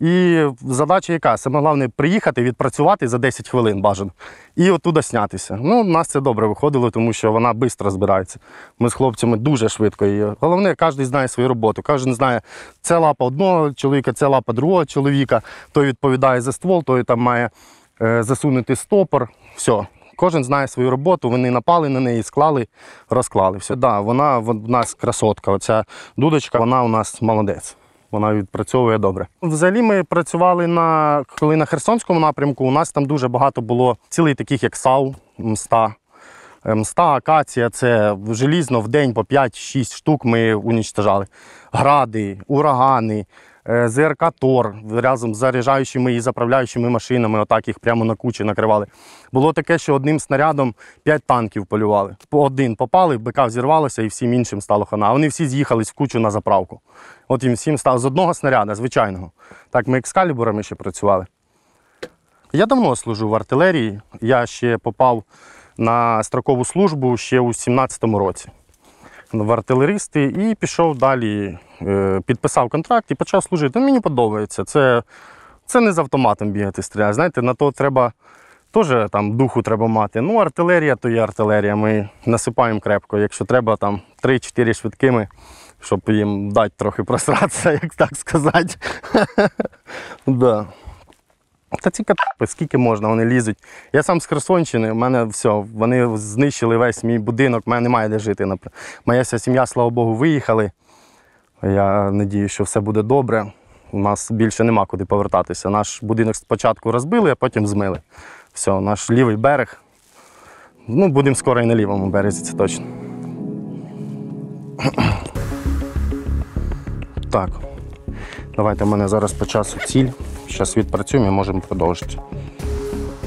І задача яка? Саме головне приїхати, відпрацювати за 10 хвилин бажано. І оттуда снятися. Ну, у нас це добре виходило, тому що вона швидко збирається. Ми з хлопцями дуже швидко її. Головне, кожен знає свою роботу. Кожен знає, це лапа одного чоловіка, це лапа другого чоловіка. Той відповідає за ствол, той там має е, засунути стопор. Все. Кожен знає свою роботу, вони напали на неї, склали, розклали. Все. Да, вона в нас красотка. Оця дудочка, вона у нас молодець. Вона відпрацьовує добре. Взагалі ми працювали на коли на Херсонському напрямку. У нас там дуже багато було цілей таких, як САУ, МСТА. Е, МСТА, акація це желізно в день по 5-6 штук ми унічтожали. Гради, урагани, ЗРК Тор разом з заряджаючими і заправляючими машинами, отак їх прямо на кучі накривали. Було таке, що одним снарядом 5 танків полювали. По Один попали, БК взірвалося і всім іншим стало хана. Вони всі з'їхались в кучу на заправку. От їм всім стало з одного снаряда, звичайного. Так, ми екскалібурами ще працювали. Я давно служу в артилерії. Я ще попав на строкову службу ще у 17-му році в артилеристи і пішов далі, е, підписав контракт і почав служити. Ну, Мені подобається. Це, це не з автоматом бігати стріляти. Знаєте, на то треба теж там духу треба мати. Ну, артилерія то є артилерія. Ми насипаємо крепко. Якщо треба, там 3-4 швидкими, щоб їм дати трохи просратися, як так сказати. Та ці катапи, скільки можна, вони лізуть. Я сам з Херсонщини, в мене все, вони знищили весь мій будинок, в мене немає де жити. Моя вся сім'я, слава Богу, виїхали. Я надію, що все буде добре. У нас більше нема куди повертатися. Наш будинок спочатку розбили, а потім змили. Все, наш лівий берег. Ну, будемо скоро і на лівому березі, це точно. Так. Давайте в мене зараз по часу ціль. Зараз відпрацюємо і можемо продовжити.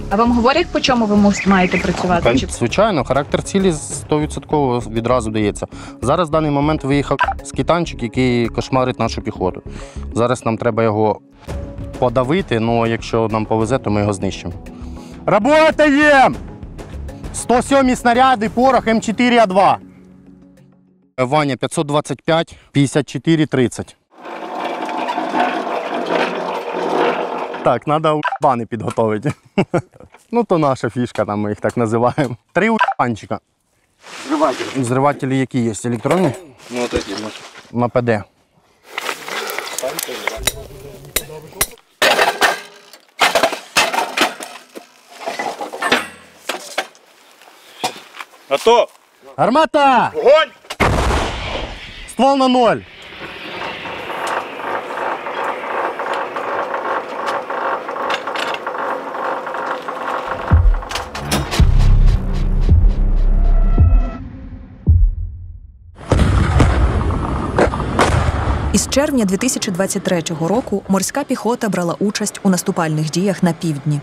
А вам говорять, по чому ви мус- маєте працювати? Чи Звичайно, характер цілі 100% відразу дається. Зараз в даний момент виїхав скітанчик, який кошмарить нашу піхоту. Зараз нам треба його подавити, ну якщо нам повезе, то ми його знищимо. Работаємо! 107 снаряди, порох М4А2. Ваня 525, 54, 30. Так, треба бани підготовити. ну, то наша фішка, там ми їх так називаємо. Три уебанчика. Взрыватель. Взривателі які є? Електронні? Ну, эти. вот. На ПД. Готов! Армата! Огонь! Ствол на ноль. Із червня 2023 року морська піхота брала участь у наступальних діях на півдні.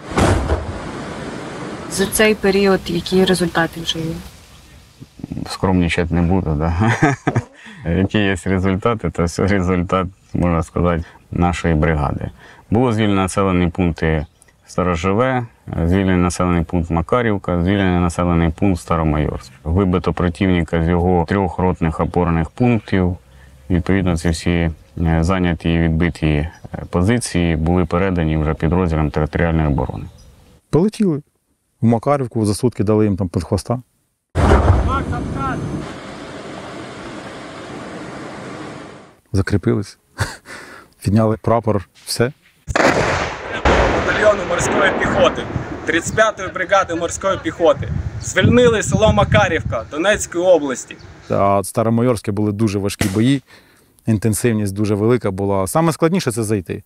за цей період які результати вже є? скромничать не буду, да. Які є результати, то це результат, можна сказати, нашої бригади. Було звільнено населені пункти Сторожове, звільнений населений пункт Макарівка, звільнений населений пункт Старомайорськ. Вибито противника з його трьох ротних опорних пунктів. Відповідно, ці всі е, зайняті і відбиті е, позиції були передані вже підрозділам територіальної оборони. Полетіли. В Макарівку за сутки дали їм там під хвоста. Закріпились, підняли прапор, все. батальйону морської піхоти, 35-ї бригади морської піхоти. Звільнили село Макарівка Донецької області. А Старомайорське були дуже важкі бої, інтенсивність дуже велика була. Саме складніше це зайти.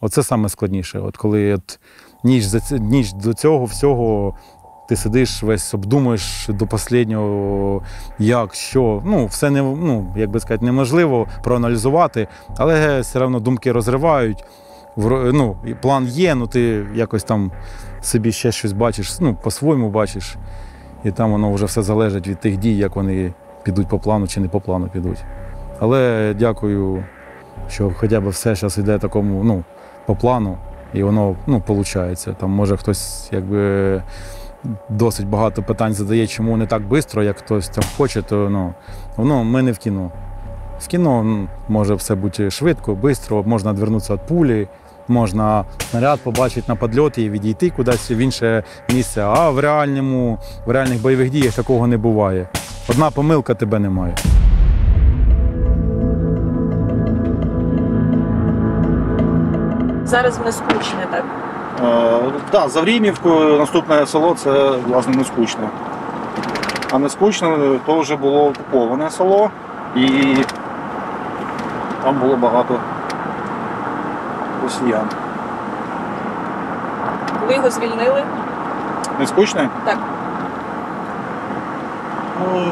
Оце саме складніше. От коли от ніч, за ніч до цього всього ти сидиш, весь обдумуєш до останнього, як, що. Ну, все не, ну, як би сказати, неможливо проаналізувати, але все одно думки розривають. Ну, план є, ну ти якось там собі ще щось бачиш, ну, по-своєму бачиш. І там воно вже все залежить від тих дій, як вони підуть по плану чи не по плану підуть. Але дякую що хоча б все зараз йде такому, ну, по плану, і воно ну, виходить. Там може хтось якби досить багато питань задає, чому не так швидко, як хтось там хоче, то ну, воно ми не в кіно. В кіно може все бути швидко, швидко, можна відвернутися від пулі, можна снаряд побачити на підльоті і відійти кудись в інше місце. А в реальному, в реальних бойових діях такого не буває. Одна помилка тебе немає. Зараз в скучне, так? Так, да, за Врімівкою наступне село це власне не скучне. А не скучне то вже було окуповане село і там було багато росіян. Коли його звільнили? Не скучне? Так. Ну,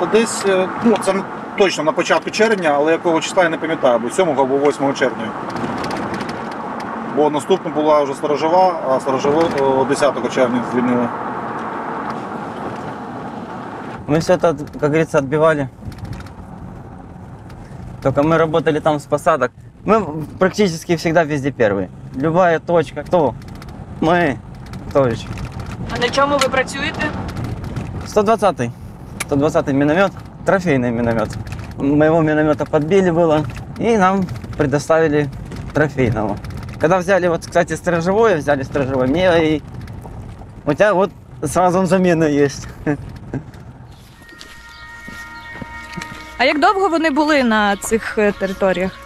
то десь, е, ну це точно на початку червня, але якого числа я не пам'ятаю, або 7 або 8 червня. Бо наступна була вже сторожова, а сторожову о, 10 червня звільнили. Мы все это, как говорится, отбивали. Только мы работали там с посадок. Мы практически всегда везде первые. Любая точка. Кто? Мы. Еще? А на чому ви працюєте? 120-й. 120-й миномет. Трофейный миномет. Моего миномета подбили было. И нам предоставили трофейного. Когда взяли, вот, кстати, сторожевое, взяли сторожевое, мне и... У тебя вот сразу замена есть. А як довго вони були на цих е, територіях?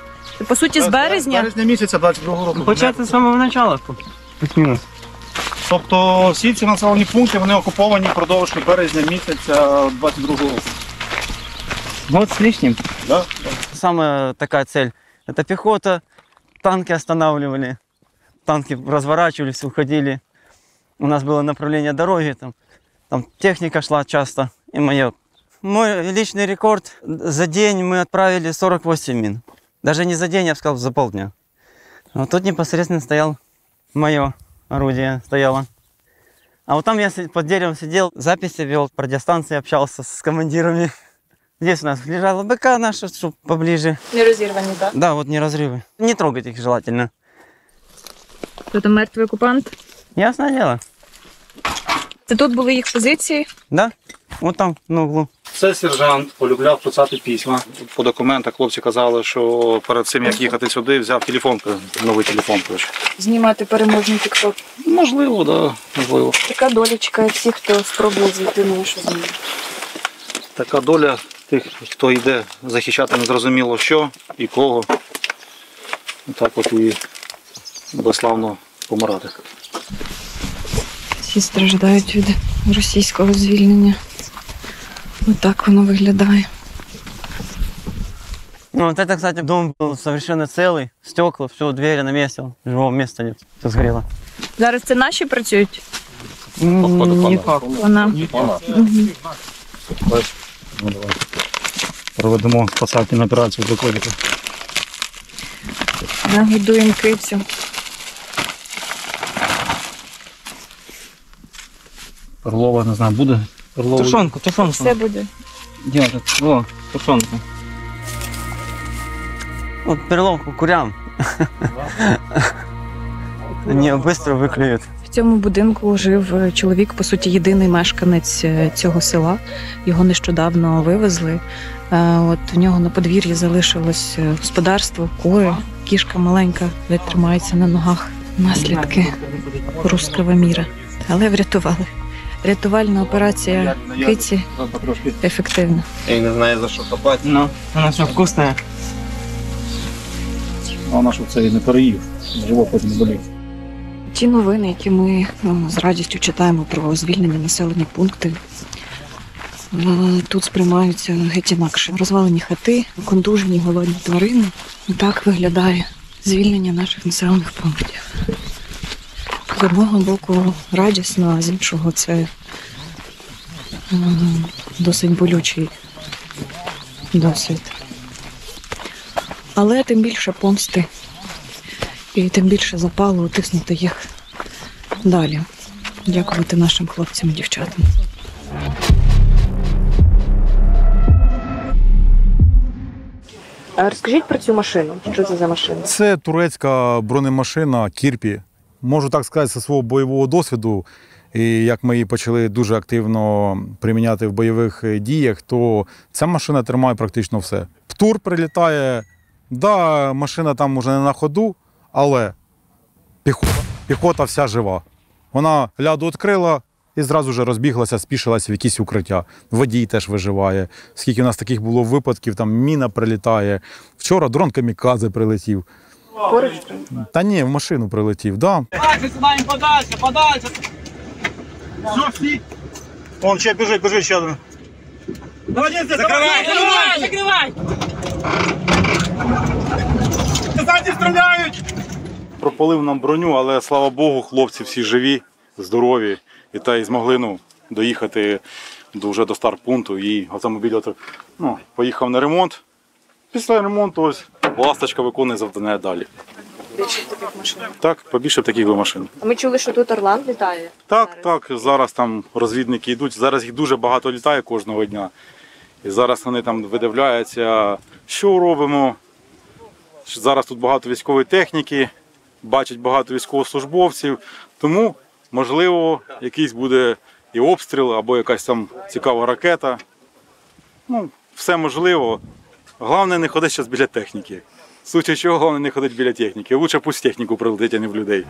По суті, з березня? березня місяця 22 року. Почати з самого начала. Плюс-мінус. Тобто всі ці населені пункти вони окуповані впродовж березня місяця 22 року. Год с лишним. Да? Самая такая цель. Это пехота. Танки останавливали. Танки разворачивались, уходили. У нас было направление дороги. Там, там техника шла часто. И мое. Мой личный рекорд. За день мы отправили 48 мин. Даже не за день, я бы сказал, за полдня. Вот тут непосредственно стоял мое орудие стояло. А вот там я под деревом сидел, записи вел, по радиостанции общался с командирами. Здесь у нас лежала БК наша, чтобы поближе. Не розірвані, так? Да, вот не разрывы. Не трогать их желательно. Хто там мертвий окупант? Ясное дело. Це тут були їх позиції. Да? Вот там, на углу. Це сержант полюбляв писати письма. По документах хлопці казали, що перед цим як їхати сюди, взяв телефон, новий телефон. коротше. Знімати переможний тікток. Можливо, да, можливо. Така долічка всіх, хто спробує зайти на нашу землю. Така доля тих, хто йде захищати незрозуміло що і кого. Так от і безславно помирати Всі страждають від російського звільнення. Отак воно виглядає. Ну, вот это, кстати, дом был совершенно целый. Стекла, все, двери на месте. Живого места нет. Все сгорело. Зараз це наші працюють? Не факт. Вона. Вона. Мгм. Ну, давай. Проведемо спасательну операцію виходити. Нагодуємо кицю. Перлова, не знаю, буде? Перлова. Тушонку, тушонку. Все буде. Держит. Во, тушенку. Вот перловку курям. Они быстро выклюют. В цьому будинку жив е, чоловік, по суті, єдиний мешканець е, цього села. Його нещодавно вивезли. Е, От в нього на подвір'ї залишилось господарство, кури, кішка маленька, де тримається на ногах. Наслідки руского міра. Але врятували. Рятувальна операція киці ефективна. Я не знаю за що хапати. Ну, вона все вкусне. А вона ж це і не переїв. Живо потім не болів. Ті новини, які ми е, з радістю читаємо про звільнені населені пункти, е, тут сприймаються геть інакше. Розвалені хати, кондужені голодні тварини. І так виглядає звільнення наших населених пунктів. З одного боку радісно, а з іншого це е, досить болючий досвід. Але тим більше помсти і тим більше запалу утиснути їх далі. Дякувати нашим хлопцям і дівчатам. Розкажіть про цю машину. Що це за машина? Це турецька бронемашина Кірпі. Можу так сказати, зі свого бойового досвіду. І як ми її почали дуже активно приміняти в бойових е, діях, то ця машина тримає практично все. Птур прилітає, да, машина там уже не на ходу, але піхота, піхота вся жива. Вона ляду відкрила і зразу ж розбіглася, спішилася в якісь укриття. Водій теж виживає. Скільки у нас таких було випадків, там міна прилітає. Вчора дрон камікадзе прилетів. Поруч? Та ні, в машину прилетів, да. Давайте сюди подальше, подальше. Все, всі. Вон ще біжить, біжить ще один. Молодець, закривай, закривай, закривай. Ззаді стріляють. Пропалив нам броню, але слава Богу, хлопці всі живі, здорові. І та й змогли ну, доїхати до, вже до старт-пункту. І автомобіль ну, поїхав на ремонт. Після ремонту ось ласточка виконує завдання далі. Більше таких машин. Так, побільше б таких би машин. А ми чули, що тут Орлан літає. Так, так, зараз там розвідники йдуть. Зараз їх дуже багато літає кожного дня. І зараз вони там видивляються, що робимо. Зараз тут багато військової техніки, бачать багато військовослужбовців. Тому, можливо, якийсь буде і обстріл, або якась там цікава ракета. Ну, все можливо. Головне не ходити зараз біля техніки. В случае чого, головне не ходити біля техніки. Лучше пусть техніку прилетить, а не в людей.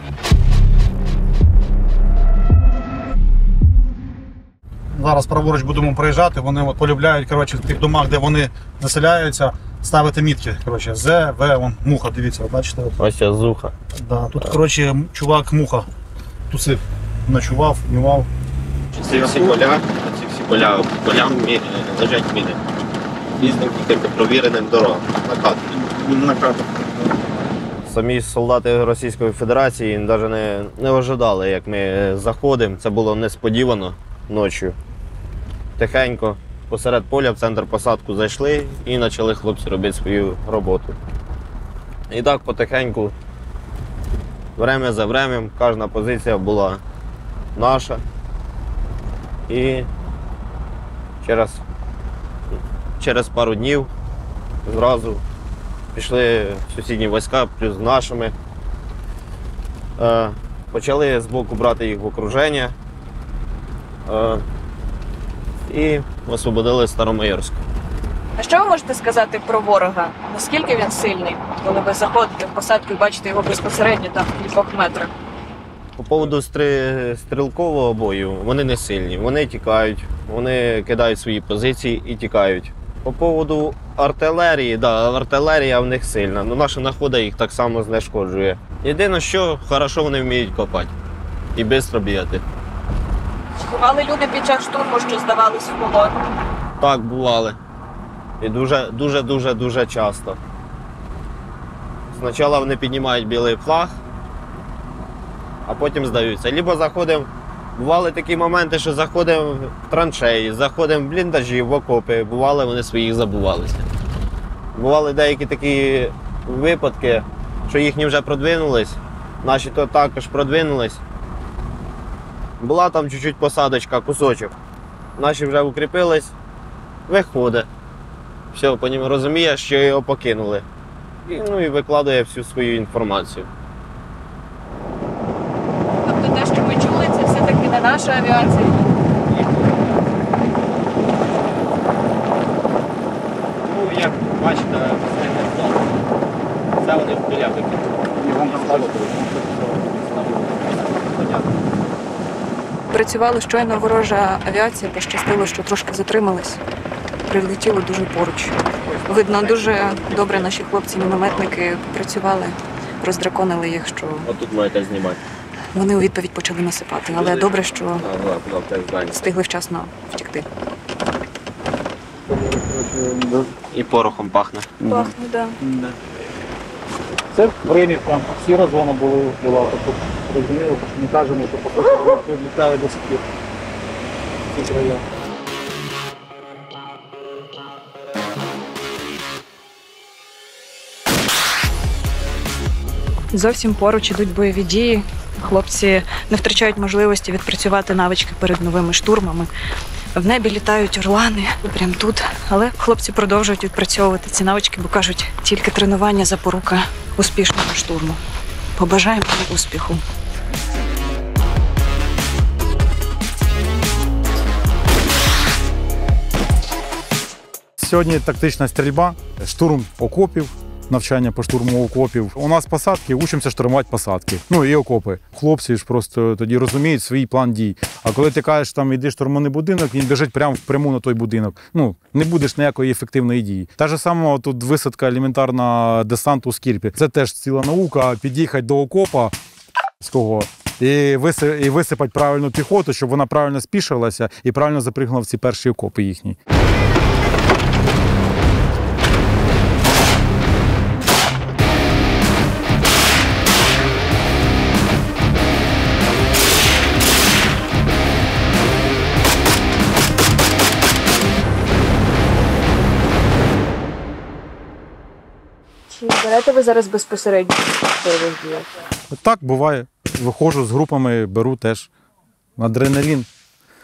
Зараз праворуч будемо проїжджати, вони от полюбляють коротше, в тих домах, де вони заселяються, ставити мітки. Коротше, З, В, вон, муха, дивіться, от бачите. От. Ось ця зуха. Да, тут, коротше, чувак муха тусив, ночував, нював. Ці всі поля, ці всі поля, полям лежать міни. Різним тільки провіреним дорогам. Накат. Накат. Самі солдати Російської Федерації навіть не, не ожидали, як ми заходимо. Це було несподівано ночі. Тихенько посеред поля в центр посадку зайшли і почали хлопці робити свою роботу. І так потихеньку, время за временем, кожна позиція була наша. І через, через пару днів зразу пішли сусідні війська плюс з нашими. Е, почали з боку брати їх в окруження е, і освободили Старомайорськ. А що ви можете сказати про ворога? Наскільки він сильний, коли ви заходите в посадку і бачите його безпосередньо там в кількох метрах? По поводу стри... стрілкового бою вони не сильні. Вони тікають, вони кидають свої позиції і тікають. По поводу артилерії, да, артилерія в них сильна, але наша находа їх так само знешкоджує. Єдине, що хорошо вони вміють копати і швидко бігати. Чи бували люди під час штурму, що здавались в полон? Так, бували. І дуже, дуже, дуже, дуже часто. Спочатку вони піднімають білий флаг, а потім здаються. Либо заходимо. Бували такі моменти, що заходимо в траншеї, заходимо в бліндажі, в окопи, бували, вони своїх забувалися. Бували деякі такі випадки, що їхні вже продвинулись, наші то також продвинулись. Була там чуть-чуть посадочка, кусочок. Наші вже укріпились, виходить. Все, по ньому розуміє, що його покинули. І, ну і викладає всю свою інформацію. Тобто те, що ми чули, це наша авіація. Ну, як бачите, це вони в поля Працювали щойно ворожа авіація, пощастило, що трошки затримались. Прилетіло дуже поруч. Видно, дуже добре наші хлопці-мінометники працювали, роздраконили їх, що Отут маєте знімати. Вони у відповідь почали насипати. Але добре, що ну, встигли вчасно втекти. І порохом пахне. Пахне, да. Це в районі там сіра зона була, була тобто розуміло, що не кажемо, що по просто відлітали до сих пір. Ці. Зовсім поруч ідуть бойові дії. Хлопці не втрачають можливості відпрацювати навички перед новими штурмами. В небі літають орлани прямо тут. Але хлопці продовжують відпрацьовувати ці навички, бо кажуть, тільки тренування запорука успішного штурму. Побажаємо їм успіху. Сьогодні тактична стрільба, штурм окопів, навчання по штурму окопів. У нас посадки, учимося штурмувати посадки. Ну і окопи. Хлопці ж просто тоді розуміють свій план дій. А коли ти кажеш, там іди штурманий будинок, він біжить прямо впряму на той будинок. Ну не будеш ніякої ефективної дії. Та ж сама тут висадка елементарна десанту скірпі. Це теж ціла наука. Під'їхати до окопа з кого. І, і висипати правильну піхоту, щоб вона правильно спішилася і правильно запригнула в ці перші окопи їхні. Берете ви зараз безпосередньо бойових діях? Так буває. Виходжу з групами, беру теж адреналін.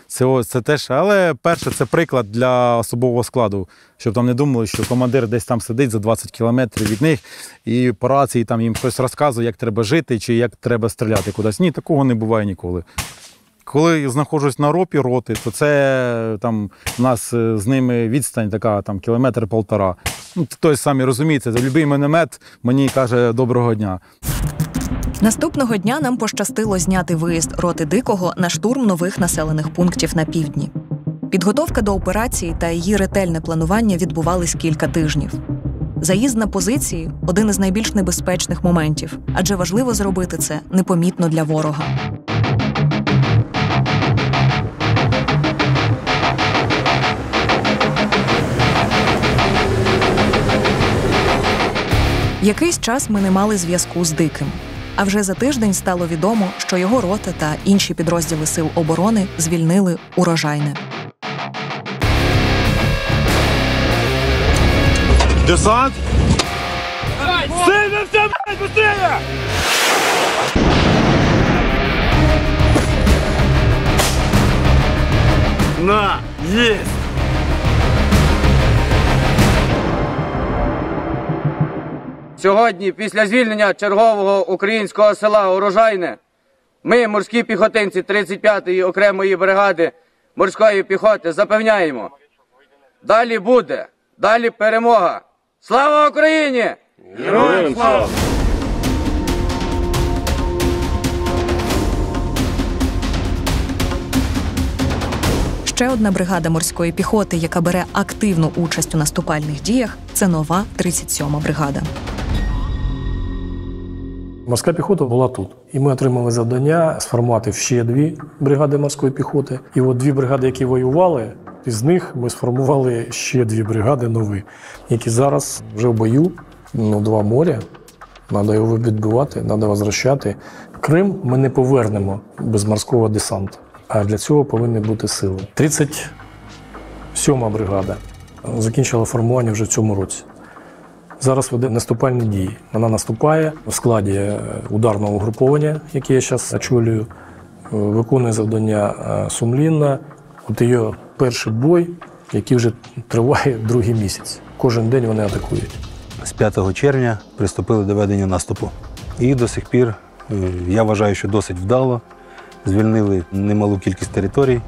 Це, це теж, але перше, це приклад для особового складу, щоб там не думали, що командир десь там сидить за 20 кілометрів від них і по рації там їм щось розказує, як треба жити чи як треба стріляти кудись. Ні, такого не буває ніколи. Коли я знаходжусь на ропі роти, то це там у нас е, з ними відстань така там кілометр полтора. Ну, той самі розумієте, за будь-який міномет мені каже доброго дня. Наступного дня нам пощастило зняти виїзд роти дикого на штурм нових населених пунктів на півдні. Підготовка до операції та її ретельне планування відбувались кілька тижнів. Заїзд на позиції один із найбільш небезпечних моментів, адже важливо зробити це непомітно для ворога. Якийсь час ми не мали зв'язку з диким. А вже за тиждень стало відомо, що його рота та інші підрозділи сил оборони звільнили урожайне. Десант! Сильно блядь, быстрее! На, есть! Сьогодні, після звільнення чергового українського села Урожайне, ми, морські піхотинці 35-ї окремої бригади морської піхоти, запевняємо. Далі буде, далі перемога. Слава Україні! Героям слава! Ще одна бригада морської піхоти, яка бере активну участь у наступальних діях, це нова 37-ма бригада. Морська піхота була тут. І ми отримали завдання сформувати ще дві бригади морської піхоти. І от дві бригади, які воювали, із них ми сформували ще дві бригади нові, які зараз вже в бою, ну, два моря. Треба його відбивати, треба возвращати. Крим ми не повернемо без морського десанту. А для цього повинні бути сили. 37-ма бригада закінчила формування вже в цьому році. Зараз веде наступальні дії. Вона наступає в складі е, ударного угруповання, яке я зараз очолюю, е, виконує завдання е, сумлінно. От її перший бой, який вже триває другий місяць. Кожен день вони атакують. З 5 червня приступили до ведення наступу. І до сих пір, я вважаю, що досить вдало. Звільнили немалу кількість територій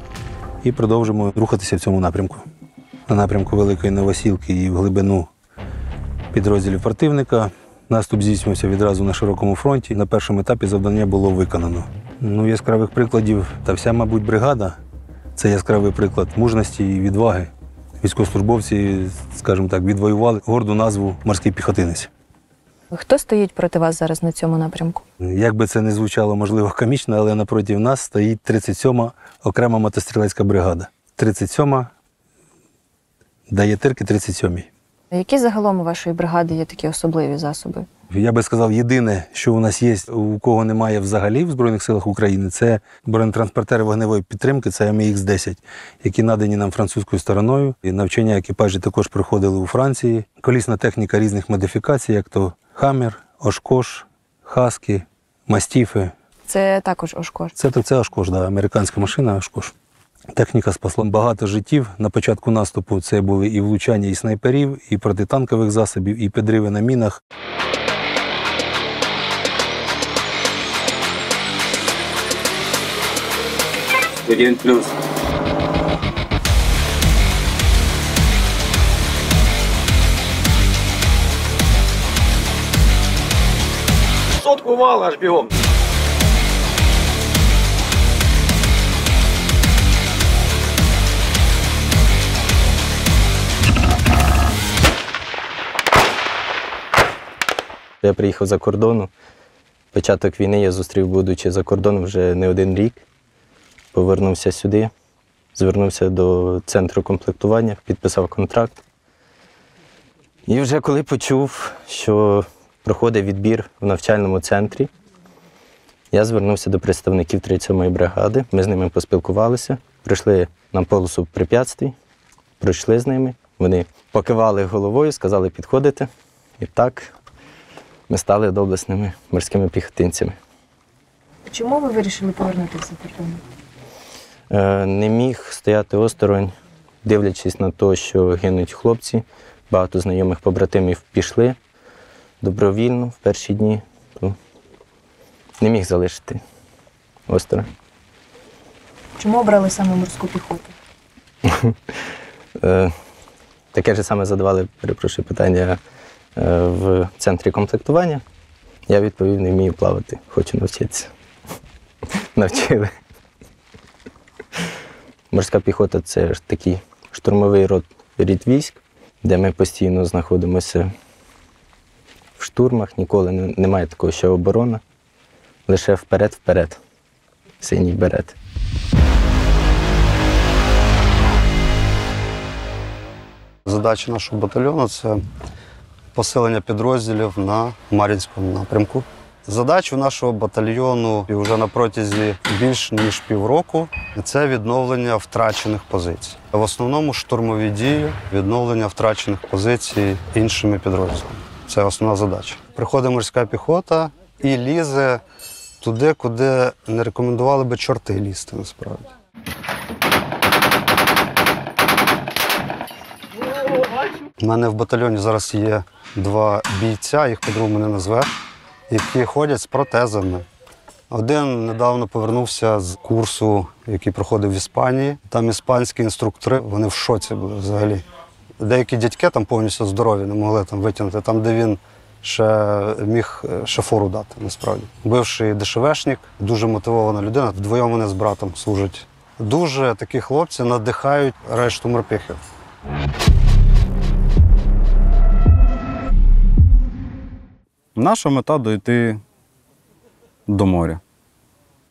і продовжимо рухатися в цьому напрямку. На напрямку Великої Новосілки і в глибину підрозділів противника. Наступ здійснювався відразу на широкому фронті. На першому етапі завдання було виконано. Ну, яскравих прикладів та вся, мабуть, бригада це яскравий приклад мужності і відваги. Військовослужбовці, скажімо так, відвоювали горду назву морський піхотинець. Хто стоїть проти вас зараз на цьому напрямку? Як би це не звучало, можливо, комічно, але напроти нас стоїть 37-ма окрема мотострілецька бригада. 37-ма дає тирки 37-й. Які загалом у вашої бригади є такі особливі засоби? Я би сказав, єдине, що у нас є, у кого немає взагалі в Збройних силах України, це бронетранспортери вогневої підтримки, це МХ-10, які надані нам французькою стороною. І навчання екіпажі також проходили у Франції. Колісна техніка різних модифікацій, як то Хаммер, Ошкош, Хаски, Мастіфи. Це також Ошкош. Це, це Ошкош, да, американська машина Ошкош. Техніка спасла багато життів. На початку наступу це були і влучання і снайперів, і протитанкових засобів, і підриви на мінах. Один плюс. Сотку вала аж бігом. Я приїхав за кордону. Початок війни я зустрів, будучи за кордоном вже не один рік. Повернувся сюди, звернувся до центру комплектування, підписав контракт. І вже коли почув, що проходить відбір в навчальному центрі, я звернувся до представників 37-ї бригади. Ми з ними поспілкувалися, прийшли на полосу препятствий, пройшли з ними. Вони покивали головою, сказали підходити. І так ми стали доблесними морськими піхотинцями. Чому ви вирішили повернутися за кордон? Е, Не міг стояти осторонь, дивлячись на те, що гинуть хлопці. Багато знайомих побратимів пішли добровільно в перші дні. То не міг залишити осторонь. Чому обрали саме морську піхоту? Е, Таке ж саме задавали, перепрошую, питання в центрі комплектування. Я відповів, не вмію плавати, хочу навчитися. Навчили. Морська піхота це ж такий штурмовий род рід військ, де ми постійно знаходимося в штурмах, ніколи не- немає такого, що оборона. Лише вперед-вперед. Синій берет. Задача нашого батальйону це посилення підрозділів на Мар'їнському напрямку. Задача нашого батальйону і вже на протязі більш ніж півроку це відновлення втрачених позицій. В основному штурмові дії, відновлення втрачених позицій іншими підрозділами. Це основна задача. Приходить морська піхота і лізе туди, куди не рекомендували би чорти лізти насправді. У мене в батальйоні зараз є два бійця, їх по-другому не назвеш, які ходять з протезами. Один недавно повернувся з курсу, який проходив в Іспанії. Там іспанські інструктори, вони в шоці були взагалі. Деякі дядьки там повністю здорові, не могли там витягнути, там, де він ще міг е, дати, насправді. Бивший ДШВшник, дуже мотивована людина. Вдвоєм вони з братом служать. Дуже такі хлопці надихають решту морпіхів. Наша мета дойти до моря,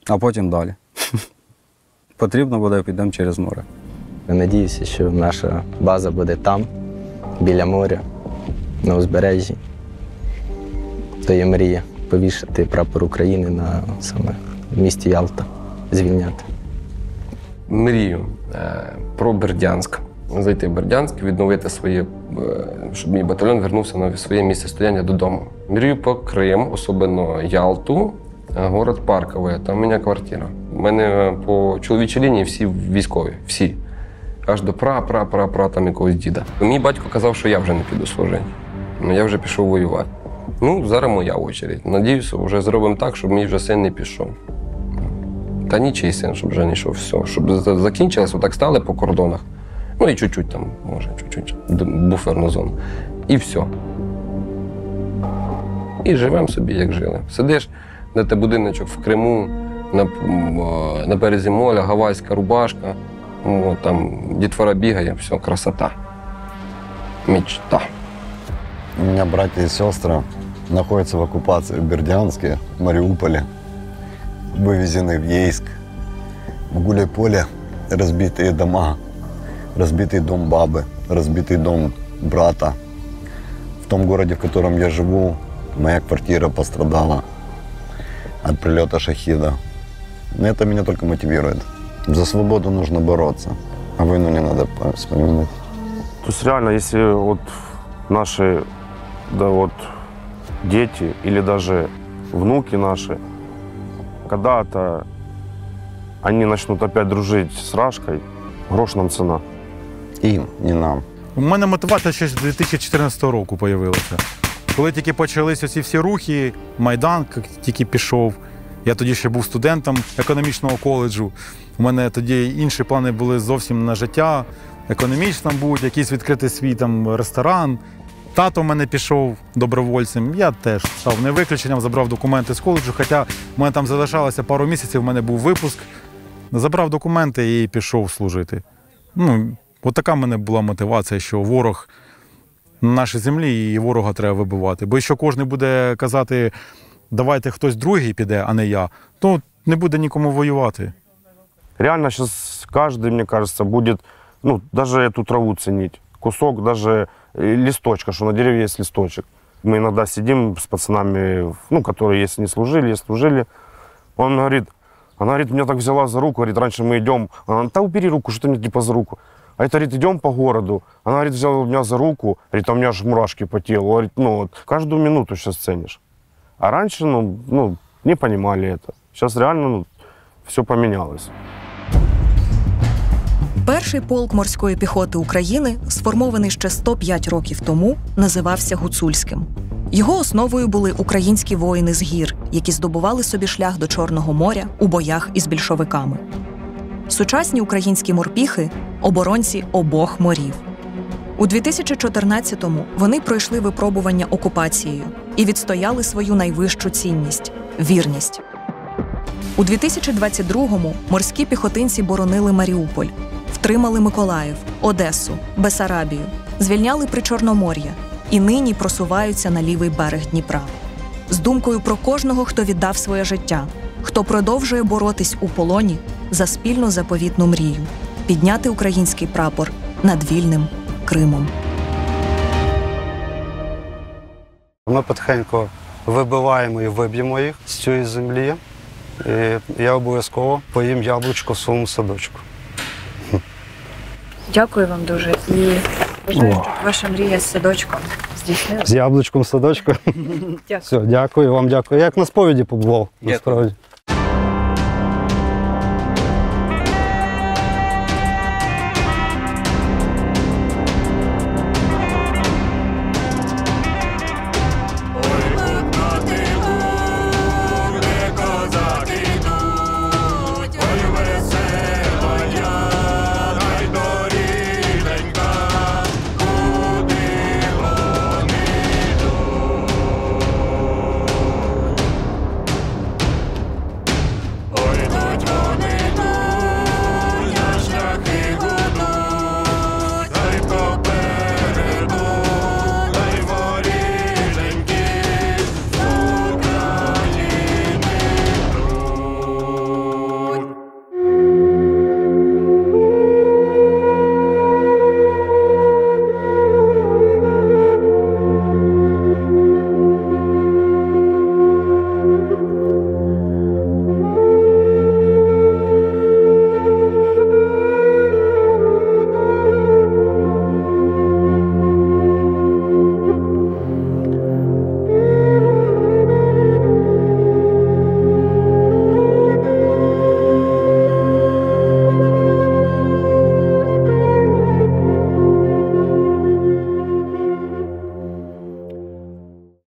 а потім далі. Потрібно буде, підемо через море. Я надіюся, що наша база буде там, біля моря, на узбережжі. То є мрія повішати прапор України на саме місті Ялта, звільняти. Мрію е, про Бердянськ. Зайти в Бердянськ, відновити своє, е, щоб мій батальйон вернувся на своє місце стояння додому. Мрію про Крим, особливо Ялту, е, город Паркове, там у мене квартира. У мене е, по чоловічій лінії всі військові, всі. Аж до пра, пра, пра, пра там якогось діда. Мій батько казав, що я вже не піду служити. Ну я вже пішов воювати. Ну, зараз моя очередь. Надіюся, вже зробимо так, щоб мій вже син не пішов. Та нічий син, щоб вже не йшов. Все. Щоб за- закінчилось, отак стали по кордонах. Ну і чуть-чуть там, може, чуть-чуть буферну зону. І все. І живемо собі, як жили. Сидиш, де те будиночок в Криму, на, м, о, на березі моля, гавайська рубашка, о, там дітвора бігає, все, красота. Мечта. У меня братья и сестры находятся в оккупации в Бердянске, Мариуполе, вывезены в Ейск. В Гуляйполе разбитые дома, разбитый дом бабы, разбитый дом брата. В том городе, в котором я живу, моя квартира пострадала от прилета шахида. Но это меня только мотивирует. За свободу нужно бороться, а войну не надо вспоминать. То есть реально, если вот наши да, вот, дети или даже внуки наши когда-то они начнут опять дружить с Рашкой, грош нам цена. Им, не нам. У мене мотивація ще з 2014 року з'явилася. Коли тільки почалися ці всі рухи, Майдан тільки пішов. Я тоді ще був студентом економічного коледжу. У мене тоді інші плани були зовсім на життя, економічно будь, якийсь відкритий свій там ресторан. Тато в мене пішов добровольцем. Я теж став не виключенням, забрав документи з коледжу. Хоча в мене там залишалося пару місяців, в мене був випуск. Забрав документи і пішов служити. Ну, от така в мене була мотивація, що ворог на нашій землі і ворога треба вибивати. Бо якщо кожен буде казати, давайте хтось другий піде, а не я, то не буде нікому воювати. Реально сейчас каждый, мне кажется, будет, ну, даже эту траву ценить. Кусок даже э, листочка, что на дереве есть листочек. Мы иногда сидим с пацанами, ну, которые, если не служили, если служили. Он говорит, она говорит, меня так взяла за руку, говорит, раньше мы идем, она говорит, да убери руку, что ты мне типа за руку. А это, говорит, идем по городу. Она, говорит, взяла меня за руку, говорит, а у меня аж мурашки по телу. Говорит, ну, вот, каждую минуту сейчас ценишь. А раньше, ну, ну, не понимали это. Сейчас реально ну, все поменялось. Перший полк морської піхоти України, сформований ще 105 років тому, називався Гуцульським. Його основою були українські воїни з гір, які здобували собі шлях до Чорного моря у боях із більшовиками. Сучасні українські морпіхи оборонці обох морів. У 2014-му вони пройшли випробування окупацією і відстояли свою найвищу цінність вірність. У 2022-му морські піхотинці боронили Маріуполь, втримали Миколаїв, Одесу, Бесарабію, звільняли Причорномор'я і нині просуваються на лівий берег Дніпра. З думкою про кожного, хто віддав своє життя, хто продовжує боротись у полоні за спільну заповітну мрію підняти український прапор над вільним Кримом. Ми потихеньку вибиваємо і виб'ємо їх з цієї землі. І я обов'язково поїм яблучко в своєму садочку. Дякую вам дуже і бажаю, щоб ваша мрія з садочком здійснилася. З яблучком в садочку. Дякую. Все, дякую вам, дякую. Я як на сповіді побував, насправді.